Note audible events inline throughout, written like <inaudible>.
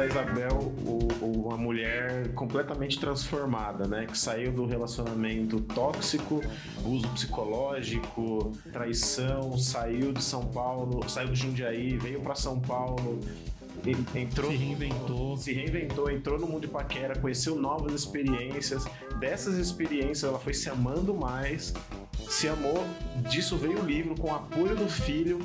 da Isabel o, uma mulher completamente transformada, né? Que saiu do relacionamento tóxico, uso psicológico, traição, saiu de São Paulo, saiu de Jundiaí, veio para São Paulo, entrou, se reinventou. Se reinventou, entrou no mundo de paquera, conheceu novas experiências. Dessas experiências, ela foi se amando mais, se amou. Disso veio o livro com o apoio do filho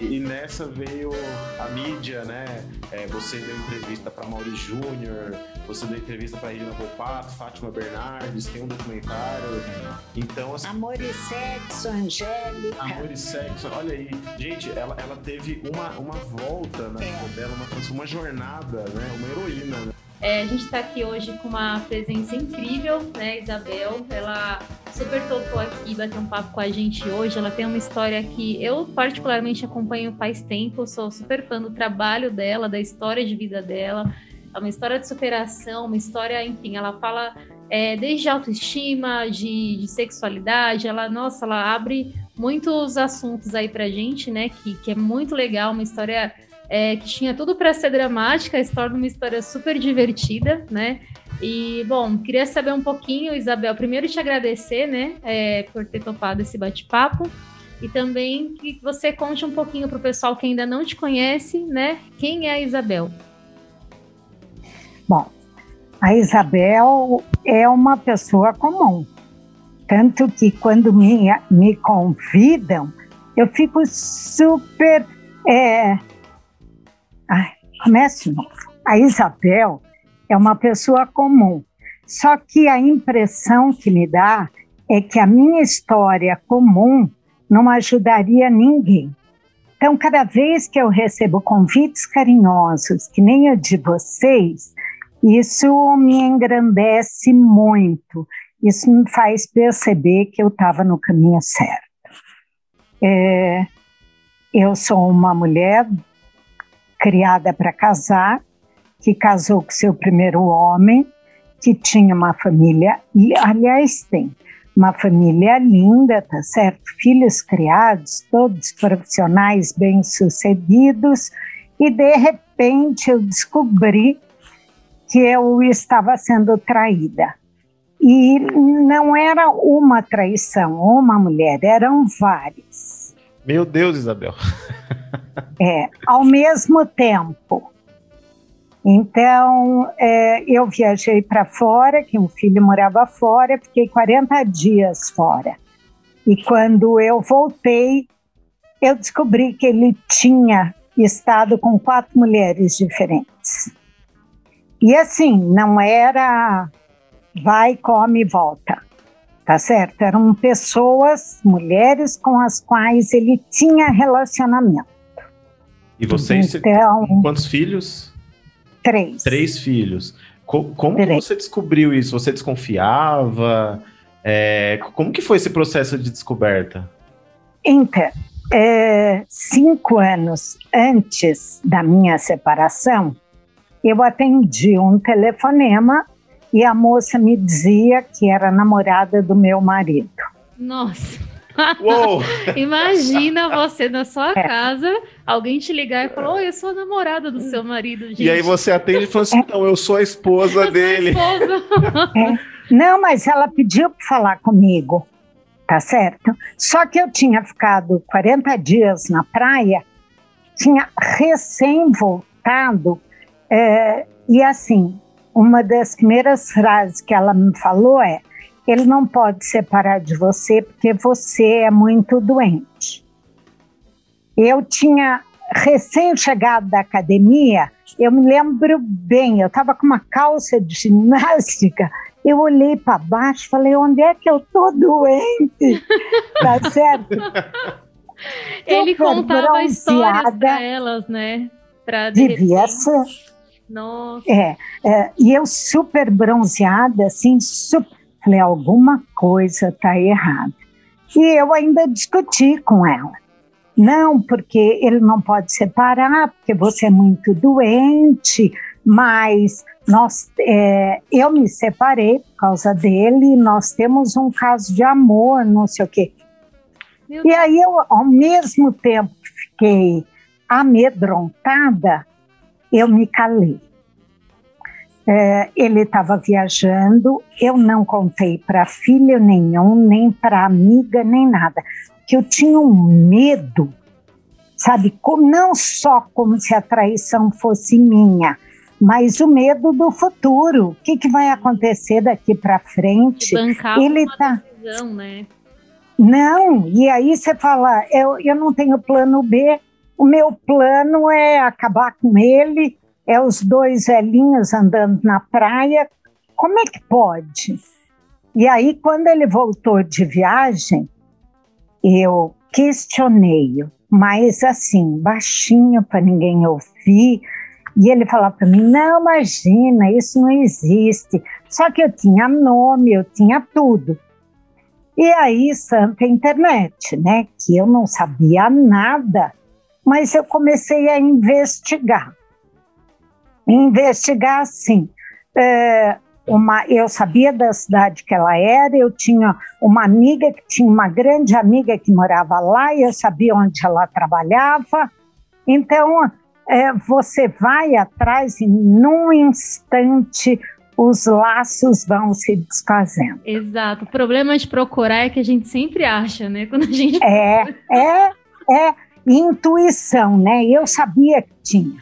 e nessa veio a mídia, né? É, você deu entrevista para Mauri Júnior, você deu entrevista para Regina Volpato, Fátima Bernardes, tem um documentário. Então, assim, Amor e Sexo, Angélica. Amor e Sexo, olha aí. Gente, ela, ela teve uma, uma volta na né, vida dela, uma, uma jornada, né? Uma heroína. Né? É, a gente está aqui hoje com uma presença incrível, né, Isabel? Ela super topou aqui bater um papo com a gente hoje. Ela tem uma história que eu particularmente acompanho faz tempo, sou super fã do trabalho dela, da história de vida dela. É uma história de superação, uma história, enfim, ela fala é, desde autoestima, de, de, sexualidade, ela, nossa, ela abre muitos assuntos aí pra gente, né, que, que é muito legal, uma história é, que tinha tudo para ser dramática, se torna uma história super divertida, né? E, bom, queria saber um pouquinho, Isabel, primeiro te agradecer, né, é, por ter topado esse bate-papo. E também que você conte um pouquinho para o pessoal que ainda não te conhece, né? Quem é a Isabel? Bom, a Isabel é uma pessoa comum. Tanto que quando me, me convidam, eu fico super é, Ai, comece de novo. A Isabel é uma pessoa comum, só que a impressão que me dá é que a minha história comum não ajudaria ninguém. Então, cada vez que eu recebo convites carinhosos, que nem o de vocês, isso me engrandece muito. Isso me faz perceber que eu estava no caminho certo. É, eu sou uma mulher criada para casar, que casou com seu primeiro homem, que tinha uma família, e aliás tem uma família linda, tá certo? Filhos criados, todos profissionais bem-sucedidos, e de repente eu descobri que eu estava sendo traída. E não era uma traição, uma mulher, eram várias. Meu Deus, Isabel. <laughs> É, ao mesmo tempo. Então, é, eu viajei para fora, que um filho morava fora, fiquei 40 dias fora. E quando eu voltei, eu descobri que ele tinha estado com quatro mulheres diferentes. E assim, não era vai, come e volta tá certo? Eram pessoas, mulheres com as quais ele tinha relacionamento. E vocês então, quantos filhos? Três. Três filhos. Co como Três. você descobriu isso? Você desconfiava? É, como que foi esse processo de descoberta? Então, é, cinco anos antes da minha separação, eu atendi um telefonema e a moça me dizia que era namorada do meu marido. Nossa! <laughs> Imagina você na sua é. casa, alguém te ligar e falar: Oi, eu sou a namorada do seu marido. Gente. E aí você atende e fala assim: Então, eu sou a esposa eu dele. A esposa. <laughs> É. Não, mas ela pediu para falar comigo, tá certo? Só que eu tinha ficado 40 dias na praia, tinha recém voltado, é, e assim, uma das primeiras frases que ela me falou é: ele não pode separar de você porque você é muito doente. Eu tinha recém-chegado da academia, eu me lembro bem, eu estava com uma calça de ginástica, eu olhei para baixo e falei, onde é que eu tô doente? <laughs> tá certo? Ele contava histórias para elas, né? Pra, de devia repente... ser nossa. É, é, e eu super bronzeada, assim, super, falei, alguma coisa tá errada. E eu ainda discuti com ela. Não, porque ele não pode separar, porque você é muito doente, mas nós, é, eu me separei por causa dele, nós temos um caso de amor, não sei o quê. Meu e aí eu, ao mesmo tempo, fiquei amedrontada, eu me calei. É, ele estava viajando, eu não contei para filho nenhum, nem para amiga, nem nada, que eu tinha um medo, sabe, não só como se a traição fosse minha, mas o medo do futuro, o que, que vai acontecer daqui para frente? ele tá decisão, né? Não, e aí você fala, eu, eu não tenho plano B, o meu plano é acabar com ele, é os dois velhinhos andando na praia. Como é que pode? E aí, quando ele voltou de viagem, eu questionei, mas assim, baixinho para ninguém ouvir. E ele falava para mim: não, imagina, isso não existe. Só que eu tinha nome, eu tinha tudo. E aí, santa internet, né? Que eu não sabia nada, mas eu comecei a investigar investigar assim. É, uma, eu sabia da cidade que ela era, eu tinha uma amiga que tinha uma grande amiga que morava lá, e eu sabia onde ela trabalhava. Então, é, você vai atrás e num instante os laços vão se desfazendo. Exato. O problema de procurar é que a gente sempre acha, né? Quando a gente é, é, é intuição, né? Eu sabia que tinha.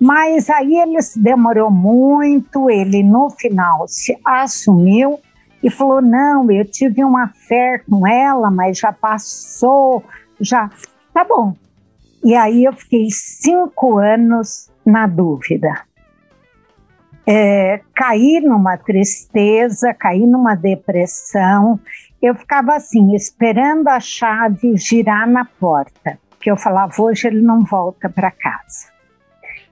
Mas aí ele demorou muito, ele no final se assumiu e falou: não, eu tive uma fé com ela, mas já passou, já. Tá bom. E aí eu fiquei cinco anos na dúvida. É, caí numa tristeza, caí numa depressão. Eu ficava assim, esperando a chave girar na porta, que eu falava: hoje ele não volta para casa.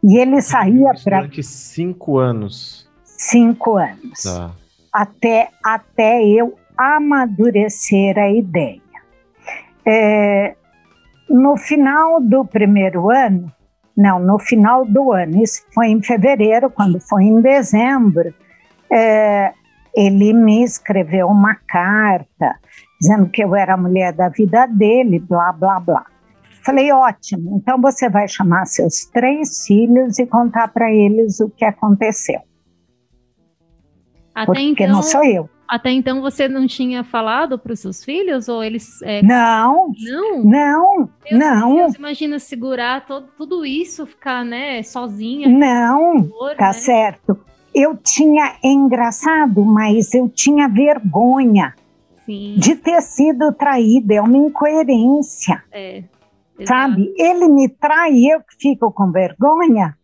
E ele saía para. Durante cinco anos. Cinco anos. Tá. Até, até eu amadurecer a ideia. É, no final do primeiro ano, não, no final do ano, isso foi em fevereiro, quando foi em dezembro, é, ele me escreveu uma carta dizendo que eu era a mulher da vida dele, blá, blá, blá. Falei, ótimo, então você vai chamar seus três filhos e contar para eles o que aconteceu. Até Porque então, não sou eu. Até então você não tinha falado para os seus filhos ou eles? É... Não, não, não, Meu não. Deus, imagina segurar todo, tudo isso, ficar né, sozinha. Não, dor, tá né? certo. Eu tinha é engraçado, mas eu tinha vergonha Sim. de ter sido traída. É uma incoerência. É. Sabe? Ele me trai e eu que fico com vergonha,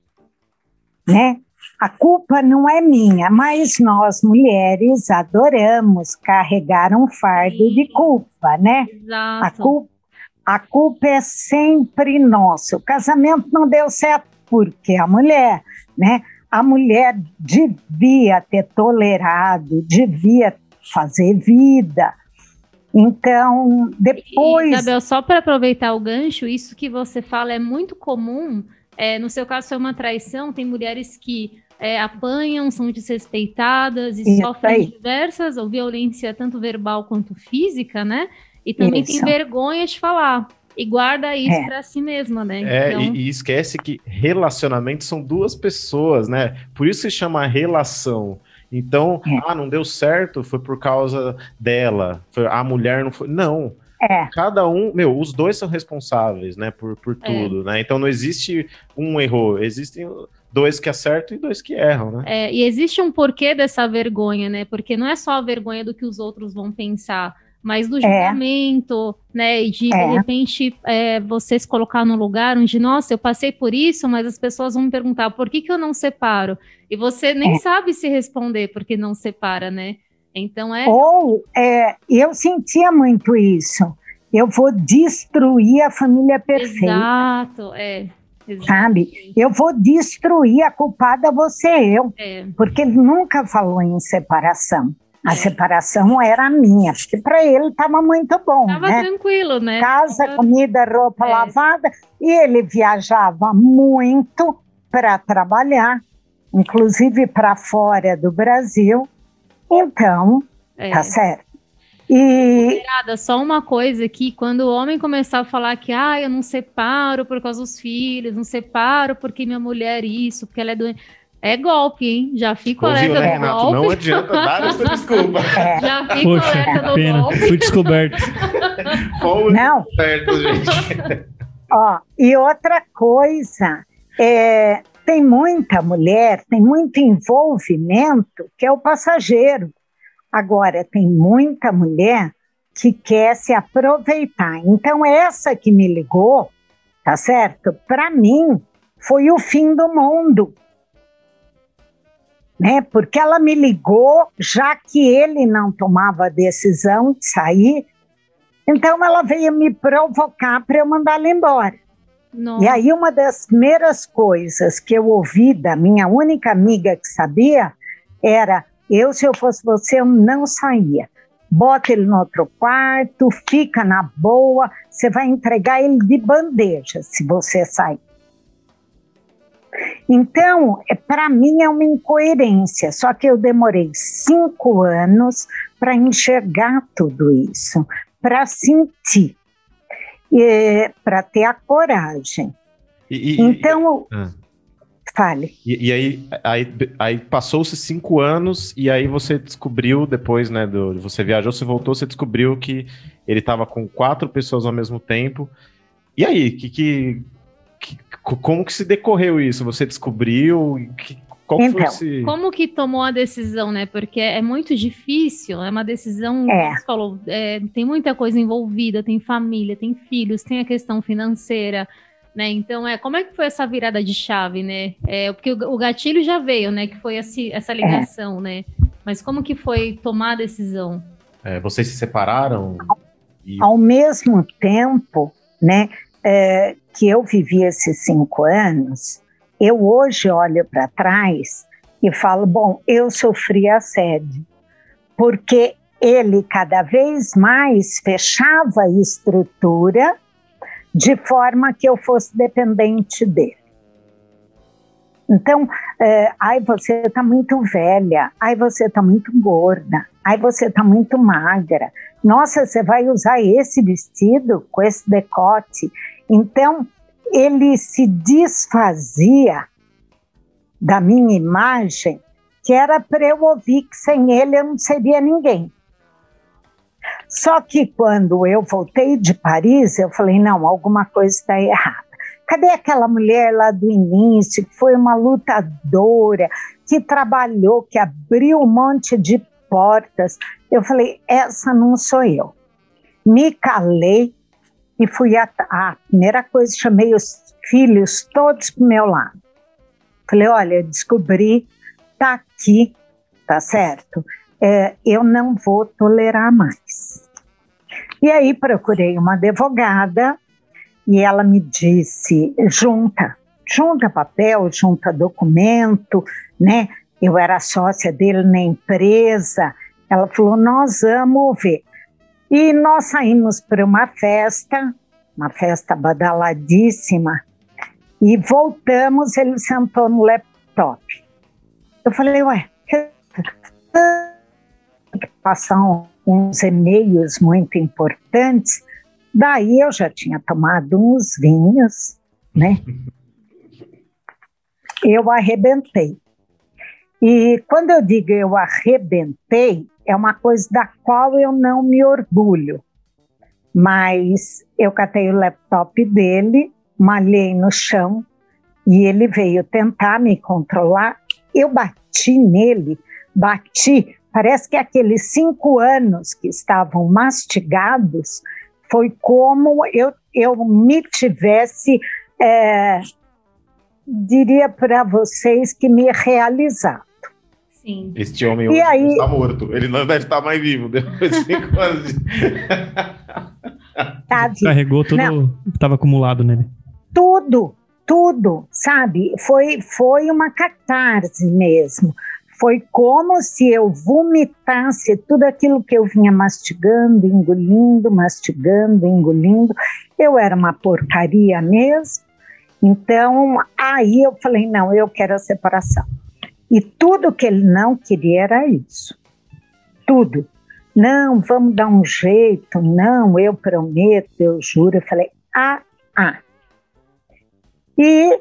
né? A culpa não é minha, mas nós mulheres adoramos carregar um fardo Sim. de culpa, né? Exato. A culpa, a culpa é sempre nossa. O casamento não deu certo porque a mulher, né? A mulher devia ter tolerado, devia fazer vida, então, depois. E, Isabel, só para aproveitar o gancho, isso que você fala é muito comum. É, no seu caso, foi uma traição. Tem mulheres que é, apanham, são desrespeitadas e isso sofrem aí. diversas, ou violência tanto verbal quanto física, né? E também isso. tem vergonha de falar. E guarda isso é. para si mesma, né? É, então... e, e, esquece que relacionamentos são duas pessoas, né? Por isso se chama relação. Então, é. ah, não deu certo, foi por causa dela, foi, a mulher não foi. Não. É. Cada um, meu, os dois são responsáveis, né, por, por é. tudo, é. né? Então não existe um erro, existem dois que acertam e dois que erram, né? É, e existe um porquê dessa vergonha, né? Porque não é só a vergonha do que os outros vão pensar mas do é. julgamento, é. né? E de, é. de repente, é, você se colocar no lugar onde, nossa, eu passei por isso, mas as pessoas vão me perguntar por que, que eu não separo? E você nem é. sabe se responder porque não separa, né? Então é. Ou é, eu sentia muito isso. Eu vou destruir a família perfeita. Exato, é. Exatamente. Sabe? Eu vou destruir a culpada você eu. Porque ele nunca falou em separação. A separação era minha, porque para ele estava muito bom. Estava né? tranquilo, né? Casa, tava... comida, roupa é. lavada. E ele viajava muito para trabalhar, inclusive para fora do Brasil. Então, é. tá certo. E só uma coisa aqui, quando o homem começar a falar que ah, eu não separo por causa dos filhos, não separo porque minha mulher isso, porque ela é doente. É golpe, hein? Já fico alerta né, do Renato? golpe. Não adianta dar essa desculpa. <laughs> Já fico Poxa, alerta do pena. golpe. Fui descoberto. Fomos Não. descobertos, gente. <laughs> Ó, e outra coisa, é, tem muita mulher, tem muito envolvimento que é o passageiro. Agora, tem muita mulher que quer se aproveitar. Então, essa que me ligou, tá certo? Para mim, foi o fim do mundo. Né? Porque ela me ligou, já que ele não tomava a decisão de sair, então ela veio me provocar para eu mandá-la embora. Nossa. E aí, uma das primeiras coisas que eu ouvi da minha única amiga que sabia era: eu, se eu fosse você, eu não saía. Bota ele no outro quarto, fica na boa, você vai entregar ele de bandeja se você sair. Então, para mim é uma incoerência, só que eu demorei cinco anos para enxergar tudo isso, para sentir, para ter a coragem. E, e- Então, Ah. fale. E, e aí, aí, aí passou-se cinco anos e aí você descobriu depois, né? Do, você viajou, você voltou, você descobriu que ele estava com quatro pessoas ao mesmo tempo. E aí, que, que, que- co- como que se decorreu isso? Você descobriu? Que, qual que foi Então, esse... Como que tomou a decisão, né? Porque é muito difícil, é uma decisão, É. você falou, é, tem muita coisa envolvida, tem família, tem filhos, tem a questão financeira, né? Então, é, como é que foi essa virada de chave, né? É, porque o, o gatilho já veio, né? Que foi esse- essa ligação, né? Mas como que foi tomar a decisão? É, vocês se separaram? E- Ao mesmo tempo, né, é, que eu vivi esses cinco anos, eu hoje olho para trás e falo, bom, eu sofri assédio, porque ele cada vez mais fechava a estrutura de forma que eu fosse dependente dele. Então, é, ai, você está muito velha, ai, você está muito gorda, ai, você está muito magra. Nossa, você vai usar esse vestido com esse decote. Então, ele se desfazia da minha imagem, que era para eu ouvir que sem ele eu não seria ninguém. Só que quando eu voltei de Paris, eu falei: não, alguma coisa está errada. Cadê aquela mulher lá do início, que foi uma lutadora, que trabalhou, que abriu um monte de portas? Eu falei: essa não sou eu. Me calei e fui a, a primeira coisa, chamei os filhos todos para o meu lado. Falei: olha, descobri, tá aqui, tá certo? É, eu não vou tolerar mais. E aí procurei uma advogada e ela me disse: junta, junta papel, junta documento, né? Eu era sócia dele na empresa. Ela falou: nós vamos ver. E nós saímos para uma festa, uma festa badaladíssima, e voltamos. Ele sentou no laptop. Eu falei: ué, passar uns e-mails muito importantes. Daí eu já tinha tomado uns vinhos, né? Eu arrebentei. E quando eu digo eu arrebentei, é uma coisa da qual eu não me orgulho. Mas eu catei o laptop dele, malhei no chão e ele veio tentar me controlar. Eu bati nele, bati. Parece que aqueles cinco anos que estavam mastigados foi como eu, eu me tivesse, é, diria para vocês, que me realizado. Sim. Este homem hoje aí- está morto. Ele não deve estar mais vivo depois de cinco anos. de- Tá? Carregou tudo Não. que estava acumulado nele. tudo, tudo, sabe? Foi, foi uma catarse mesmo. Foi como se eu vomitasse tudo aquilo que eu vinha mastigando, engolindo, mastigando, engolindo. Eu era uma porcaria mesmo. Então, aí eu falei: não, eu quero a separação. E tudo que ele não queria era isso. Tudo. Não, vamos dar um jeito, não, eu prometo, eu juro. Eu falei, ah, ah. E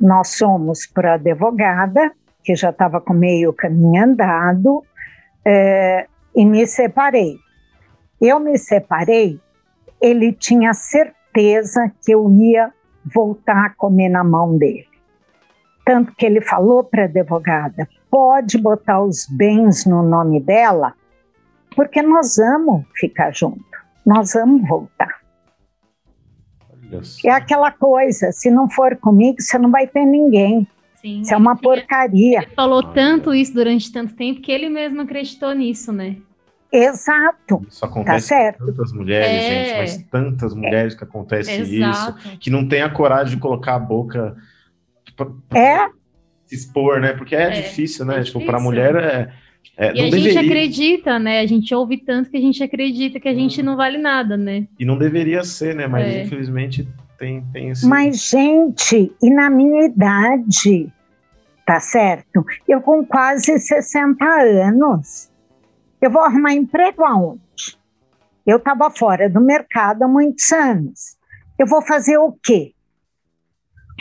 nós fomos para a advogada, que já estava com meio caminho andado, é, e me separei. Eu me separei, ele tinha certeza que eu ia voltar a comer na mão dele. Tanto que ele falou para a advogada: pode botar os bens no nome dela, porque nós vamos ficar junto, nós vamos voltar. É aquela coisa: se não for comigo, você não vai ter ninguém. Sim, isso é uma porcaria. Ele falou tanto isso durante tanto tempo que ele mesmo acreditou nisso, né? Exato. Isso acontece tá certo. com tantas mulheres, é. gente, mas tantas mulheres é. que acontece é. isso, que não tem a coragem de colocar a boca pra, pra é. se expor, né? Porque é, é difícil, né? Difícil. Tipo, para mulher é, é, e a deveria. gente acredita, né? A gente ouve tanto que a gente acredita que a gente não vale nada, né? E não deveria ser, né? Mas infelizmente tem, tem esse. Mas, gente, e na minha idade, tá certo? Eu com quase 60 anos eu vou arrumar emprego aonde? Eu estava fora do mercado há muitos anos. Eu vou fazer o quê?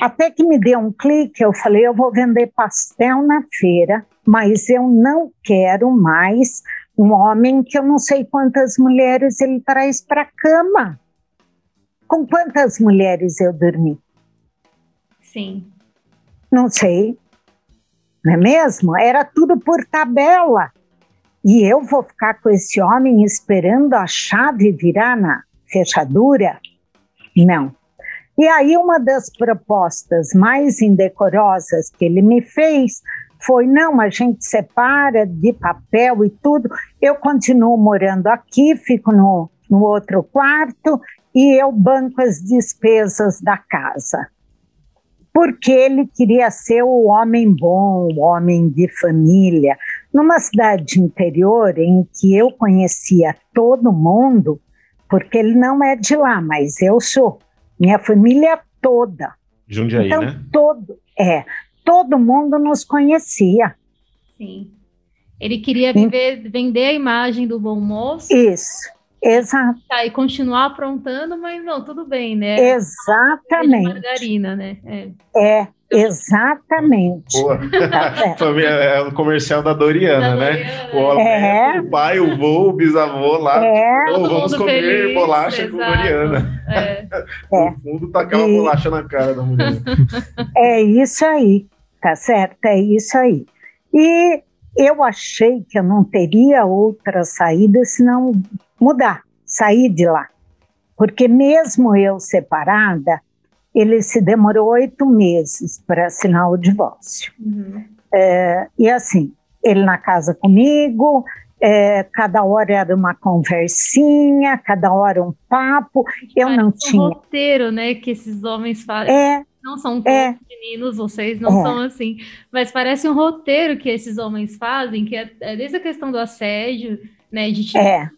Até que me deu um clique, eu falei: eu vou vender pastel na feira, mas eu não quero mais um homem que eu não sei quantas mulheres ele traz para a cama. Com quantas mulheres eu dormi? Sim. Não sei. Não é mesmo? Era tudo por tabela. E eu vou ficar com esse homem esperando a chave virar na fechadura? Não. E aí, uma das propostas mais indecorosas que ele me fez foi: não, a gente separa de papel e tudo. Eu continuo morando aqui, fico no, no outro quarto e eu banco as despesas da casa. Porque ele queria ser o homem bom, o homem de família, numa cidade interior em que eu conhecia todo mundo, porque ele não é de lá, mas eu sou, minha família toda. Jundiaí, então, né? todo, é, todo mundo nos conhecia. Sim. Ele queria viver, vender a imagem do bom moço. Isso. Exato. Tá, e continuar aprontando, mas não, tudo bem, né? Exatamente. margarina, né? É. é. Exatamente. <laughs> Tá é o comercial da Doriana, da né? Doriana. O, é. o pai, o vô, o bisavô lá. É. Oh, vamos comer feliz, bolacha exato. com Doriana. É. <laughs> No fundo, tacar uma e... bolacha na cara da mulher. <laughs> É isso aí, tá certo? É isso aí. E eu achei que eu não teria outra saída senão mudar, sair de lá. Porque mesmo eu separada, ele se demorou oito meses para assinar o divórcio. Uhum. É, e assim, ele na casa comigo, é, cada hora era uma conversinha, cada hora um papo. Eu não tinha. Um roteiro, né, que esses homens fazem. É, não são todos é, meninos, vocês não é. são assim, mas parece um roteiro que esses homens fazem, que é, é desde a questão do assédio, né, de te é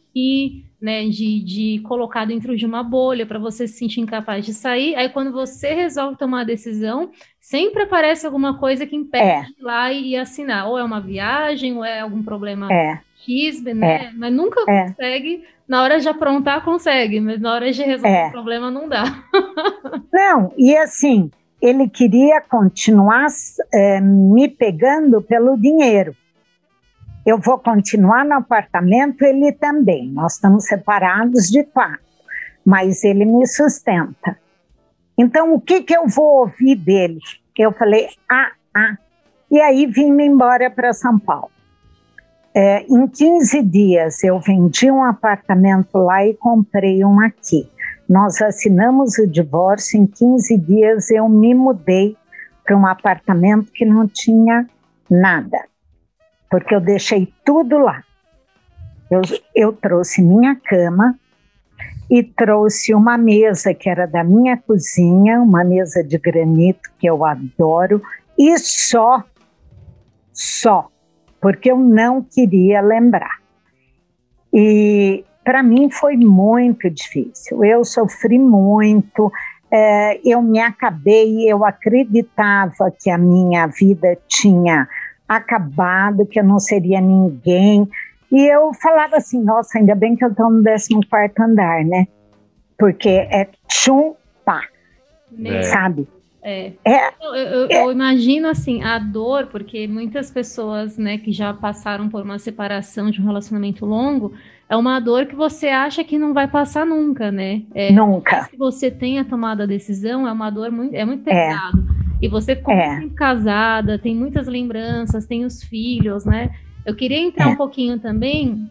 né, de, de colocar dentro de uma bolha para você se sentir incapaz de sair. Aí quando você resolve tomar a decisão, sempre aparece alguma coisa que impede é. de ir lá e assinar. Ou é uma viagem, ou é algum problema é. X, né? É. Mas nunca é. consegue. Na hora de aprontar, consegue, mas na hora de resolver é. o problema, não dá. <laughs> não, e assim, ele queria continuar é, me pegando pelo dinheiro eu vou continuar no apartamento, ele também. Nós estamos separados de quarto, mas ele me sustenta. Então, o que, que eu vou ouvir dele? Eu falei, ah, ah. E aí vim embora para São Paulo. É, em 15 dias, eu vendi um apartamento lá e comprei um aqui. Nós assinamos o divórcio, em 15 dias eu me mudei para um apartamento que não tinha nada porque eu deixei tudo lá. Eu, eu trouxe minha cama e trouxe uma mesa que era da minha cozinha, uma mesa de granito que eu adoro, e só, só, porque eu não queria lembrar. E para mim foi muito difícil, eu sofri muito, é, eu me acabei, eu acreditava que a minha vida tinha acabado, que eu não seria ninguém. E eu falava assim, nossa, ainda bem que eu estou no 14 andar, né? Porque é tchum, pá, é. sabe? É. é. Eu, eu, é. eu, imagino assim a dor, porque muitas pessoas, né, que já passaram por uma separação de um relacionamento longo, é uma dor que você acha que não vai passar nunca, né? É, nunca. Se você tenha tomado a decisão, é uma dor muito, é muito é. E você, como é. casada, tem muitas lembranças, tem os filhos, né? Eu queria entrar é. um pouquinho também,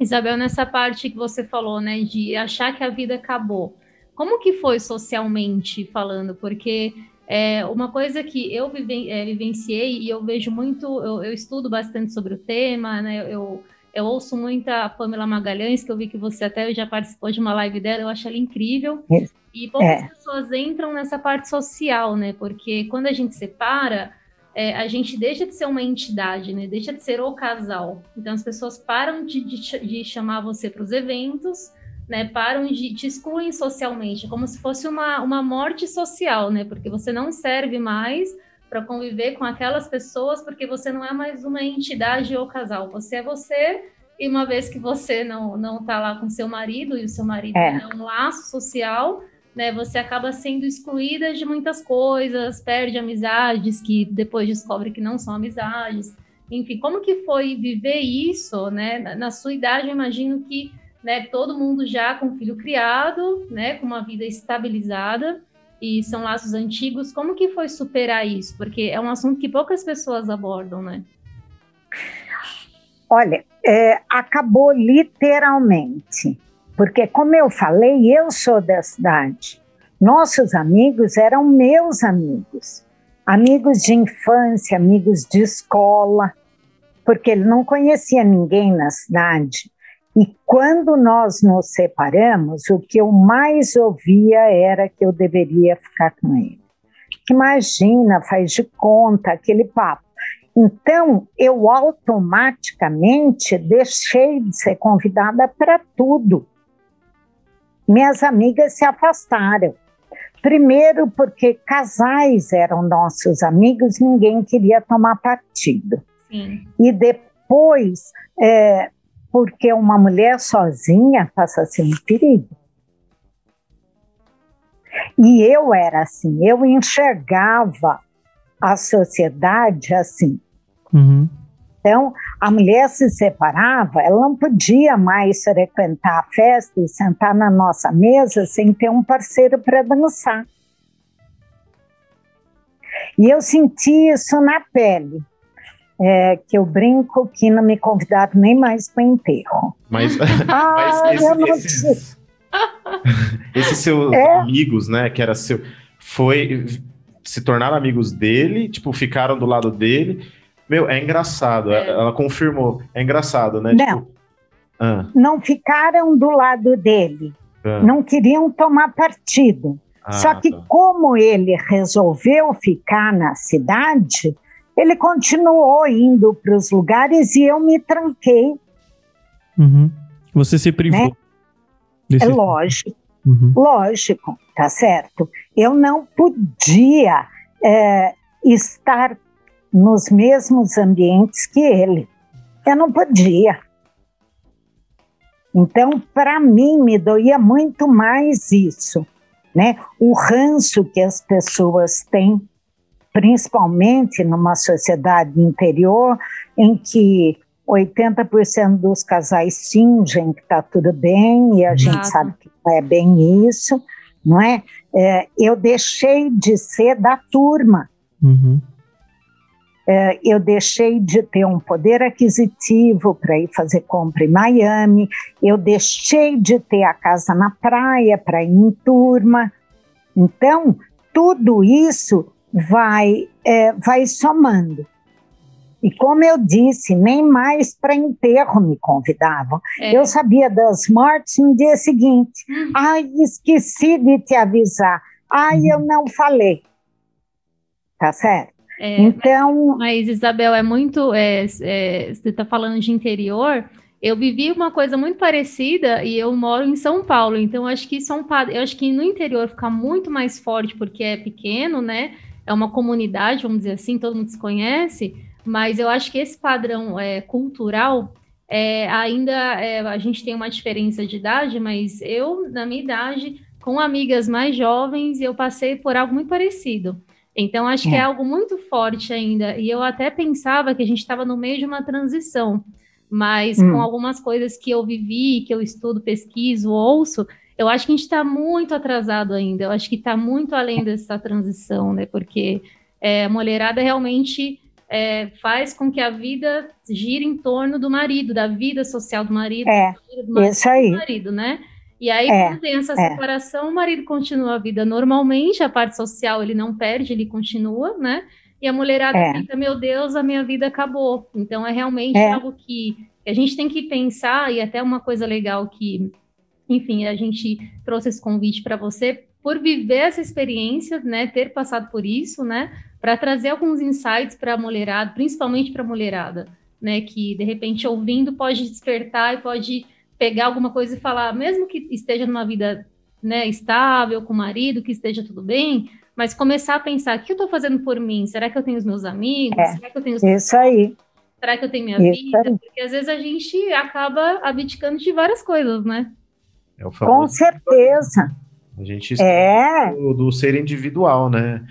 Isabel, nessa parte que você falou, né, de achar que a vida acabou. Como que foi socialmente falando? Porque é uma coisa que eu é, vivenciei e eu vejo muito, eu, eu, estudo bastante sobre o tema, né? Eu, eu ouço muito a Pamela Magalhães, que eu vi que você até já participou de uma live dela, eu acho ela incrível. É. E poucas é. pessoas entram nessa parte social, né? Porque quando a gente separa, é, a gente deixa de ser uma entidade, né? Deixa de ser o casal. Então as pessoas param de, de, de chamar você para os eventos, né? Param de te excluem socialmente, como se fosse uma, uma morte social, né? Porque você não serve mais para conviver com aquelas pessoas, porque você não é mais uma entidade ou casal. Você é você e uma vez que você não não está lá com seu marido e o seu marido é, é um laço social, né, você acaba sendo excluída de muitas coisas, perde amizades que depois descobre que não são amizades. Enfim, como que foi viver isso, né? Na sua idade, eu imagino que, né, todo mundo já com filho criado, né, com uma vida estabilizada e são laços antigos. Como que foi superar isso? Porque é um assunto que poucas pessoas abordam, né? Olha, é, acabou literalmente. Porque, como eu falei, eu sou da cidade. Nossos amigos eram meus amigos, amigos de infância, amigos de escola, porque ele não conhecia ninguém na cidade. E quando nós nos separamos, o que eu mais ouvia era que eu deveria ficar com ele. Imagina, faz de conta, aquele papo. Então, eu automaticamente deixei de ser convidada para tudo minhas amigas se afastaram. Primeiro, porque casais eram nossos amigos, ninguém queria tomar partido. Sim. E depois, é, porque uma mulher sozinha passa a ser um perigo. E eu era assim, eu enxergava a sociedade assim. Uhum. Então, a mulher se separava, ela não podia mais frequentar a festa e sentar na nossa mesa sem ter um parceiro para dançar. E eu senti isso na pele. É, que eu brinco que não me convidaram nem mais para enterro. Mas, <laughs> ah, <laughs> mas esse, não... esses, <laughs> esses seus é. amigos, né, que era seu, foi se tornaram amigos dele, tipo, ficaram do lado dele meu, é engraçado. É. Ela confirmou. É engraçado, né? Não. Tipo, ah. Não ficaram do lado dele. Ah. Não queriam tomar partido. Ah, Só que, tá. como ele resolveu ficar na cidade, ele continuou indo para os lugares e eu me tranquei. Uhum. Você se privou. Né? Desse... É lógico, uhum. lógico, tá certo. Eu não podia é, estar nos mesmos ambientes que ele. Eu não podia. Então, para mim, me doía muito mais isso, né? O ranço que as pessoas têm, principalmente numa sociedade interior, em que 80% dos casais fingem que está tudo bem e a gente sabe que não é bem isso, não é? é eu deixei de ser da turma. Uhum é, eu deixei de ter um poder aquisitivo para ir fazer compra em Miami, eu deixei de ter a casa na praia para ir em turma. Então, tudo isso vai, é, vai somando. E como eu disse, nem mais para enterro me convidavam. É. Eu sabia das mortes no dia seguinte. Uhum. Ai, esqueci de te avisar. Ai, eu uhum. não falei. Tá certo? É, então. Mas, mas, Isabel, é muito. É, é, você está falando de interior. Eu vivi uma coisa muito parecida e eu moro em São Paulo, então acho que isso é um eu acho que no interior fica muito mais forte porque é pequeno, né? É uma comunidade, vamos dizer assim, todo mundo se conhece, mas eu acho que esse padrão é, cultural é, ainda é, a gente tem uma diferença de idade, mas eu, na minha idade, com amigas mais jovens, eu passei por algo muito parecido. Então, acho é. que é algo muito forte ainda. E eu até pensava que a gente estava no meio de uma transição, mas hum. com algumas coisas que eu vivi, que eu estudo, pesquiso, ouço, eu acho que a gente está muito atrasado ainda. Eu acho que está muito além dessa transição, né? Porque é, a mulherada realmente é, faz com que a vida gire em torno do marido, da vida social do marido, é, do marido, isso aí. do marido, né? E aí, é, quando tem essa é. separação, o marido continua a vida normalmente, a parte social ele não perde, ele continua, né? E a mulherada é. fica, meu Deus, a minha vida acabou. Então, é realmente é. algo que a gente tem que pensar, e até uma coisa legal que, enfim, a gente trouxe esse convite para você, por viver essa experiência, né? Ter passado por isso, né? Para trazer alguns insights para a mulherada, principalmente para a mulherada, né? Que, de repente, ouvindo, pode despertar e pode pegar alguma coisa e falar, mesmo que esteja numa vida né, estável, com o marido, que esteja tudo bem, mas começar a pensar, o que eu estou fazendo por mim? Será que eu tenho os meus amigos? É, Será que eu tenho os Isso aí. Será que eu tenho minha isso vida? Aí. Porque às vezes a gente acaba abdicando de várias coisas, né? É Com certeza. A gente é. do, do ser individual, né?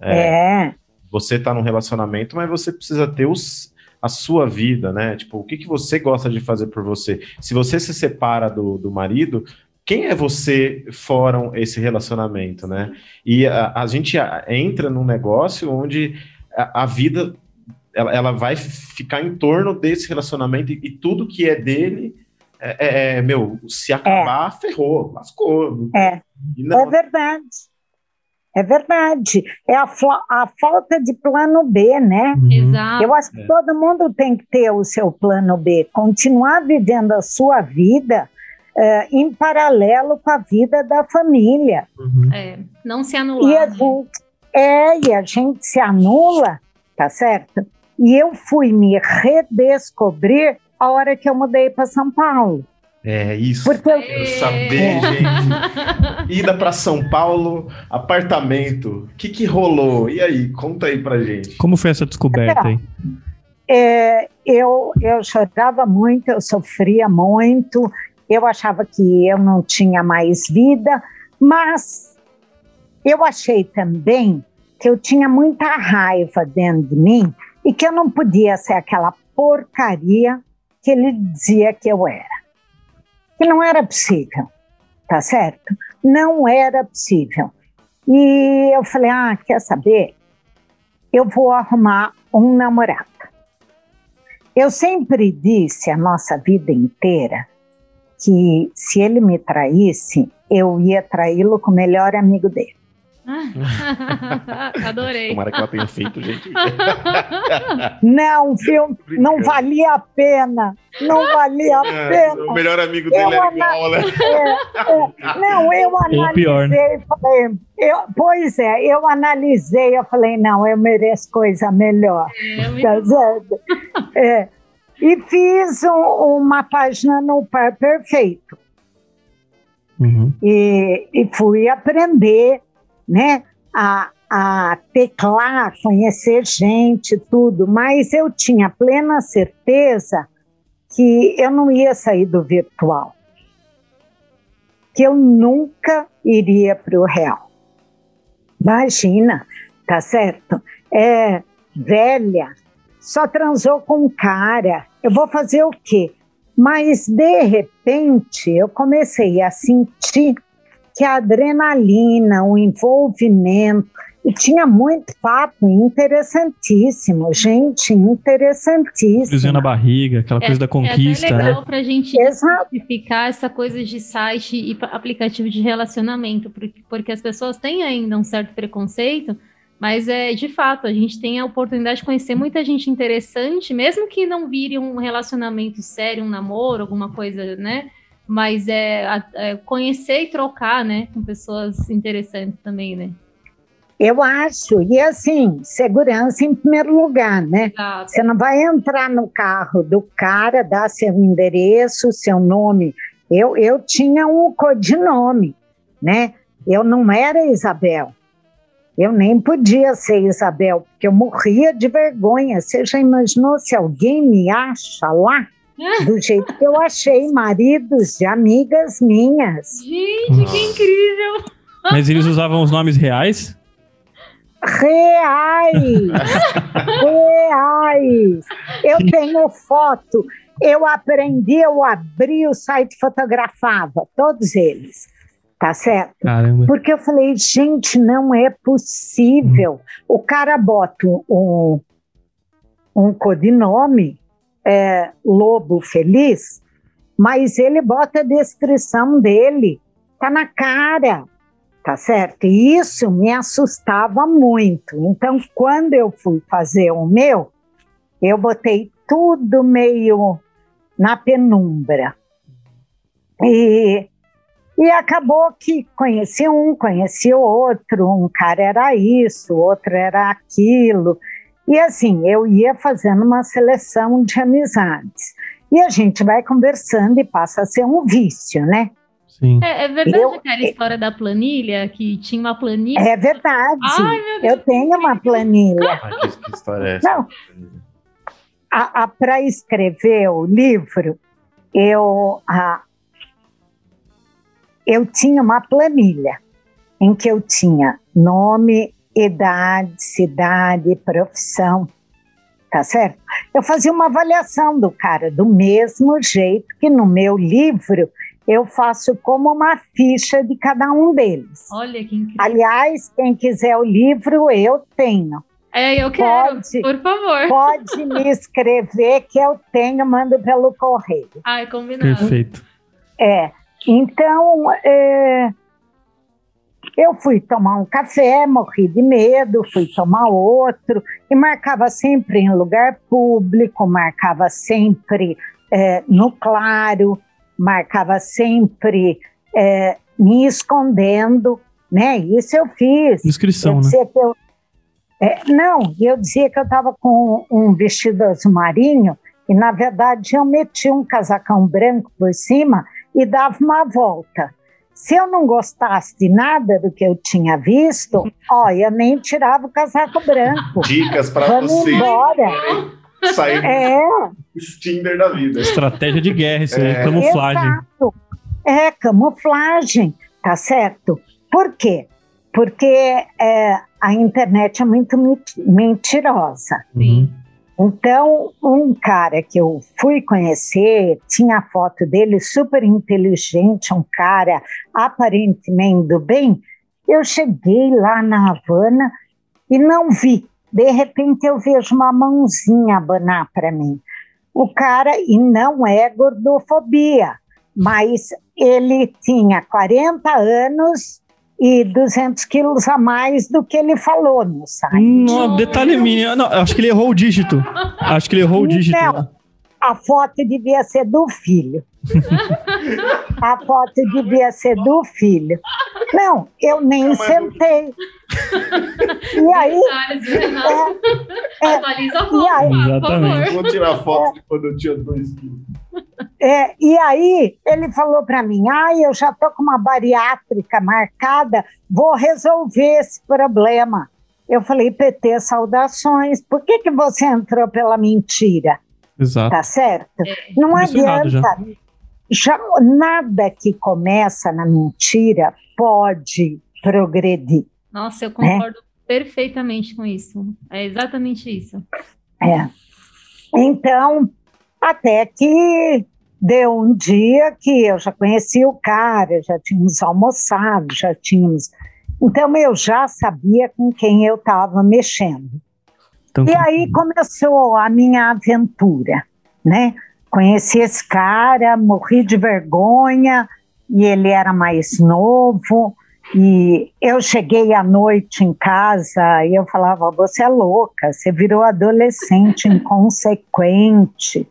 É. é. Você está num relacionamento, mas você precisa ter os, a sua vida, né? Tipo, o que, que você gosta de fazer por você? Se você se separa do, do marido, quem é você fora esse relacionamento, né? E a, a gente entra num negócio onde a, a vida ela, ela, vai ficar em torno desse relacionamento e, e tudo que é dele é, é, é meu, se acabar, é. ferrou, lascou. É. Não... é verdade. É verdade. É a, a falta de plano B, né? Uhum. Exato. Eu acho que é. todo mundo tem que ter o seu plano B, continuar vivendo a sua vida uh, em paralelo com a vida da família. Uhum. É, não se anular. E a né? gente, é, e a gente se anula, tá certo? E eu fui me redescobrir a hora que eu mudei para São Paulo. É isso. Porque eu quero saber, é. gente. Ida para São Paulo, apartamento. O que, que rolou? E aí, conta aí pra gente. Como foi essa descoberta aí? É, eu, eu chorava muito, eu sofria muito, eu achava que eu não tinha mais vida, mas eu achei também que eu tinha muita raiva dentro de mim e que eu não podia ser aquela porcaria que ele dizia que eu era que não era possível, tá certo? Não era possível. E eu falei: ah, quer saber? Eu vou arrumar um namorado. Eu sempre disse a nossa vida inteira que se ele me traísse, eu ia traí-lo com o melhor amigo dele. <laughs> Adorei. Tomara que ela tenha feito, gente. <laughs> Não, viu? Não valia a pena. Não valia a é, pena. O melhor amigo dele eu é igual, né? É, é. Não, eu analisei pior, né? falei, eu, pois é, eu analisei, eu falei, não, eu mereço coisa melhor. É, tá certo? É. E fiz um, uma página no Par Perfeito. Uhum. E, e fui aprender né, a, a teclar, conhecer gente, tudo, mas eu tinha plena certeza que eu não ia sair do virtual, que eu nunca iria para o real. Imagina, tá certo? É velha, só transou com um cara, eu vou fazer o quê? Mas de repente eu comecei a sentir que a adrenalina, o envolvimento, e tinha muito papo interessantíssimo, gente, interessantíssimo. Friozinho na barriga, aquela é, coisa da conquista. É até legal né? para a gente identificar essa coisa de site e aplicativo de relacionamento, porque, porque as pessoas têm ainda um certo preconceito, mas é de fato, a gente tem a oportunidade de conhecer muita gente interessante, mesmo que não vire um relacionamento sério, um namoro, alguma coisa, né? Mas é, é, conhecer e trocar, né, com pessoas interessantes também, né? Eu acho, e assim, segurança em primeiro lugar, né? Exato. Você não vai entrar no carro do cara, dar seu endereço, seu nome. Eu, eu tinha um codinome, né? Eu não era Isabel. Eu nem podia ser Isabel, porque eu morria de vergonha. Você já imaginou se alguém me acha lá? Do jeito que eu achei, maridos de amigas minhas. Gente, que incrível! Mas eles usavam os nomes reais? Reais! reais! <laughs> Eu tenho foto. Eu aprendi, eu abri o site, fotografava todos eles. Tá certo? Caramba. Porque eu falei, gente, não é possível. O cara bota um, um codinome, é, Lobo Feliz, mas ele bota a descrição dele. Tá na cara, tá certo? E isso me assustava muito. Então, quando eu fui fazer o meu, eu botei tudo meio na penumbra. E e acabou que conheci um, conheci outro, um cara era isso, outro era aquilo. E assim, eu ia fazendo uma seleção de amizades. E a gente vai conversando e passa a ser um vício, né? Sim. É, é verdade eu, aquela história da planilha, que tinha uma planilha. É verdade. Ai, eu tenho uma planilha. <laughs> Ah, que, história é essa? Não. Para escrever o livro, eu, a, eu tinha uma planilha em que eu tinha nome, idade, cidade, profissão, tá certo? Eu fazia uma avaliação do cara do mesmo jeito que no meu livro eu faço como uma ficha de cada um deles. Olha que incrível. Aliás, quem quiser o livro, eu tenho. É, eu quero, pode, por favor. Pode me <laughs> escrever que eu tenho, mando pelo correio. Ai, combinado. Perfeito. É, então, é, eu fui tomar um café, morri de medo, fui tomar outro, e marcava sempre em lugar público, marcava sempre é, no claro, marcava sempre é, me escondendo, né? Isso eu fiz. Inscrição, né? Eu, é, não, eu dizia que eu estava com um vestido azul marinho, e na verdade eu meti um casacão branco por cima e dava uma volta. Se eu não gostasse de nada do que eu tinha visto, <laughs> eu nem tirava o casaco branco. Dicas para você. embora. Sair é. do Tinder da vida. Estratégia de guerra, isso é. aí, camuflagem. Exato. É, camuflagem, tá certo? Por quê? Porque é, a internet é muito mentirosa. Sim. Então, um cara que eu fui conhecer, tinha a foto dele super inteligente, um cara aparentemente do bem. Eu cheguei lá na Havana e não vi. De repente, eu vejo uma mãozinha abanar para mim. O cara, e não é gordofobia, mas ele tinha 40 anos e 200 quilos a mais do que ele falou no site. Não, detalhe minha. Não, acho que ele errou o dígito. Acho que ele errou o dígito. Não, a foto devia ser do filho. <laughs> a foto devia ser do filho. Não, eu nem não, sentei. e <laughs> aí. É, é, Atualiza a foto, aí, Exatamente. Vou tirar foto de quando eu tinha dois quilos. É, e aí ele falou para mim: ah, eu já estou com uma bariátrica marcada, vou resolver esse problema. Eu falei, PT, saudações. Por que, que você entrou pela mentira? Exato. Tá certo? É. Não adianta. Já. já. nada que começa na mentira pode progredir. Nossa, eu concordo né? perfeitamente com isso. É exatamente isso. É. Então, até que deu um dia que eu já conhecia o cara, já tínhamos almoçado, já tínhamos. Então eu já sabia com quem eu estava mexendo. Então, e aí começou a minha aventura, né? Conheci esse cara, morri de vergonha, e ele era mais novo. E eu cheguei à noite em casa e eu falava: Você é louca, você virou adolescente inconsequente,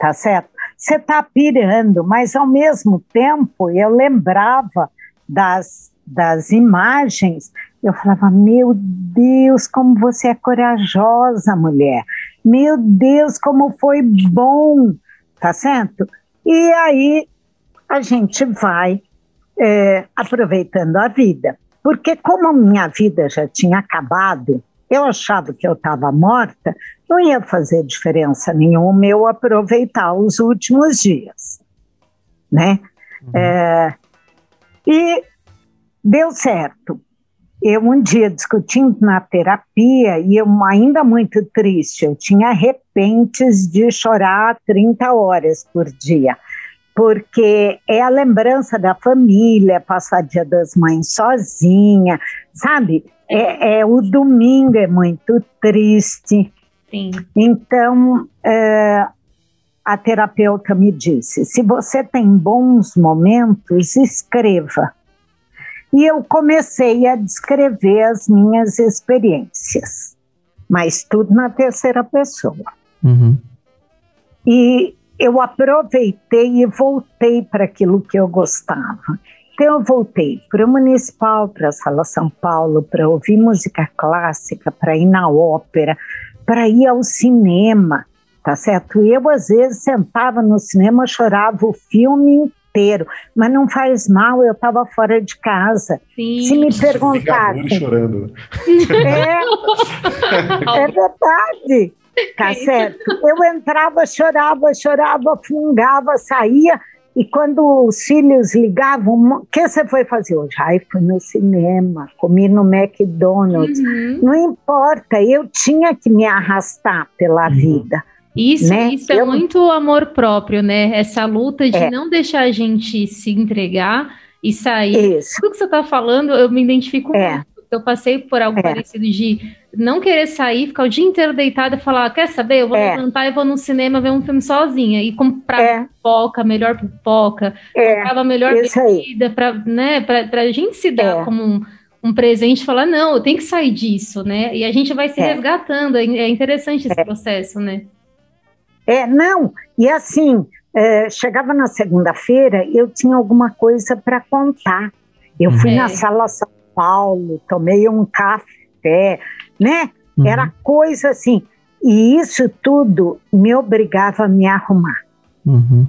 tá certo? Você está pirando, mas ao mesmo tempo eu lembrava das, das imagens, eu falava: Meu Deus, como você é corajosa, mulher, meu Deus, como foi bom, tá certo? E aí a gente vai é, aproveitando a vida. Porque como a minha vida já tinha acabado, eu achava que eu estava morta, não ia fazer diferença nenhuma eu aproveitar os últimos dias, né? Uhum. É, e deu certo. Eu um dia discutindo na terapia e eu ainda muito triste, eu tinha repentes de chorar 30 horas por dia, porque é a lembrança da família, passar dia das mães sozinha, sabe? É, é o domingo é muito triste. Sim. Então, é, a terapeuta me disse: se você tem bons momentos, escreva. E eu comecei a descrever as minhas experiências, mas tudo na terceira pessoa. Uhum. E eu aproveitei e voltei para aquilo que eu gostava. Então, eu voltei para o Municipal, para a Sala São Paulo, para ouvir música clássica, para ir na ópera, para ir ao cinema, tá certo? Eu, às vezes, sentava no cinema, chorava o filme inteiro, mas não faz mal, eu estava fora de casa. Sim. Se me perguntassem. chorando. É, <laughs> é verdade, tá certo? Eu entrava, chorava, chorava, fungava, saía. E quando os filhos ligavam, o que você foi fazer hoje? Ai, fui no cinema, comi no McDonald's. Uhum. Não importa, eu tinha que me arrastar pela Uhum. vida. Isso, Né? isso é Eu- muito amor próprio, né? Essa luta de É. não deixar a gente se entregar e sair. Isso, Tudo que você está falando, eu me identifico É. muito. Eu passei por algo É. parecido de não querer sair, ficar o dia inteiro deitada e falar: quer saber? Eu vou É. levantar e vou no cinema ver um filme sozinha e comprar É. pipoca, melhor pipoca, é, comprava melhor isso bebida para né, pra, pra gente se dar É. como um, um presente e falar: não, eu tenho que sair disso, né? E a gente vai se É. resgatando. É é interessante esse processo, né? É, não, e assim, é, chegava na segunda-feira, eu tinha alguma coisa para contar. Eu fui É. na sala Paulo, tomei um café, né? Uhum. Era coisa assim. E isso tudo me obrigava a me arrumar, Uhum.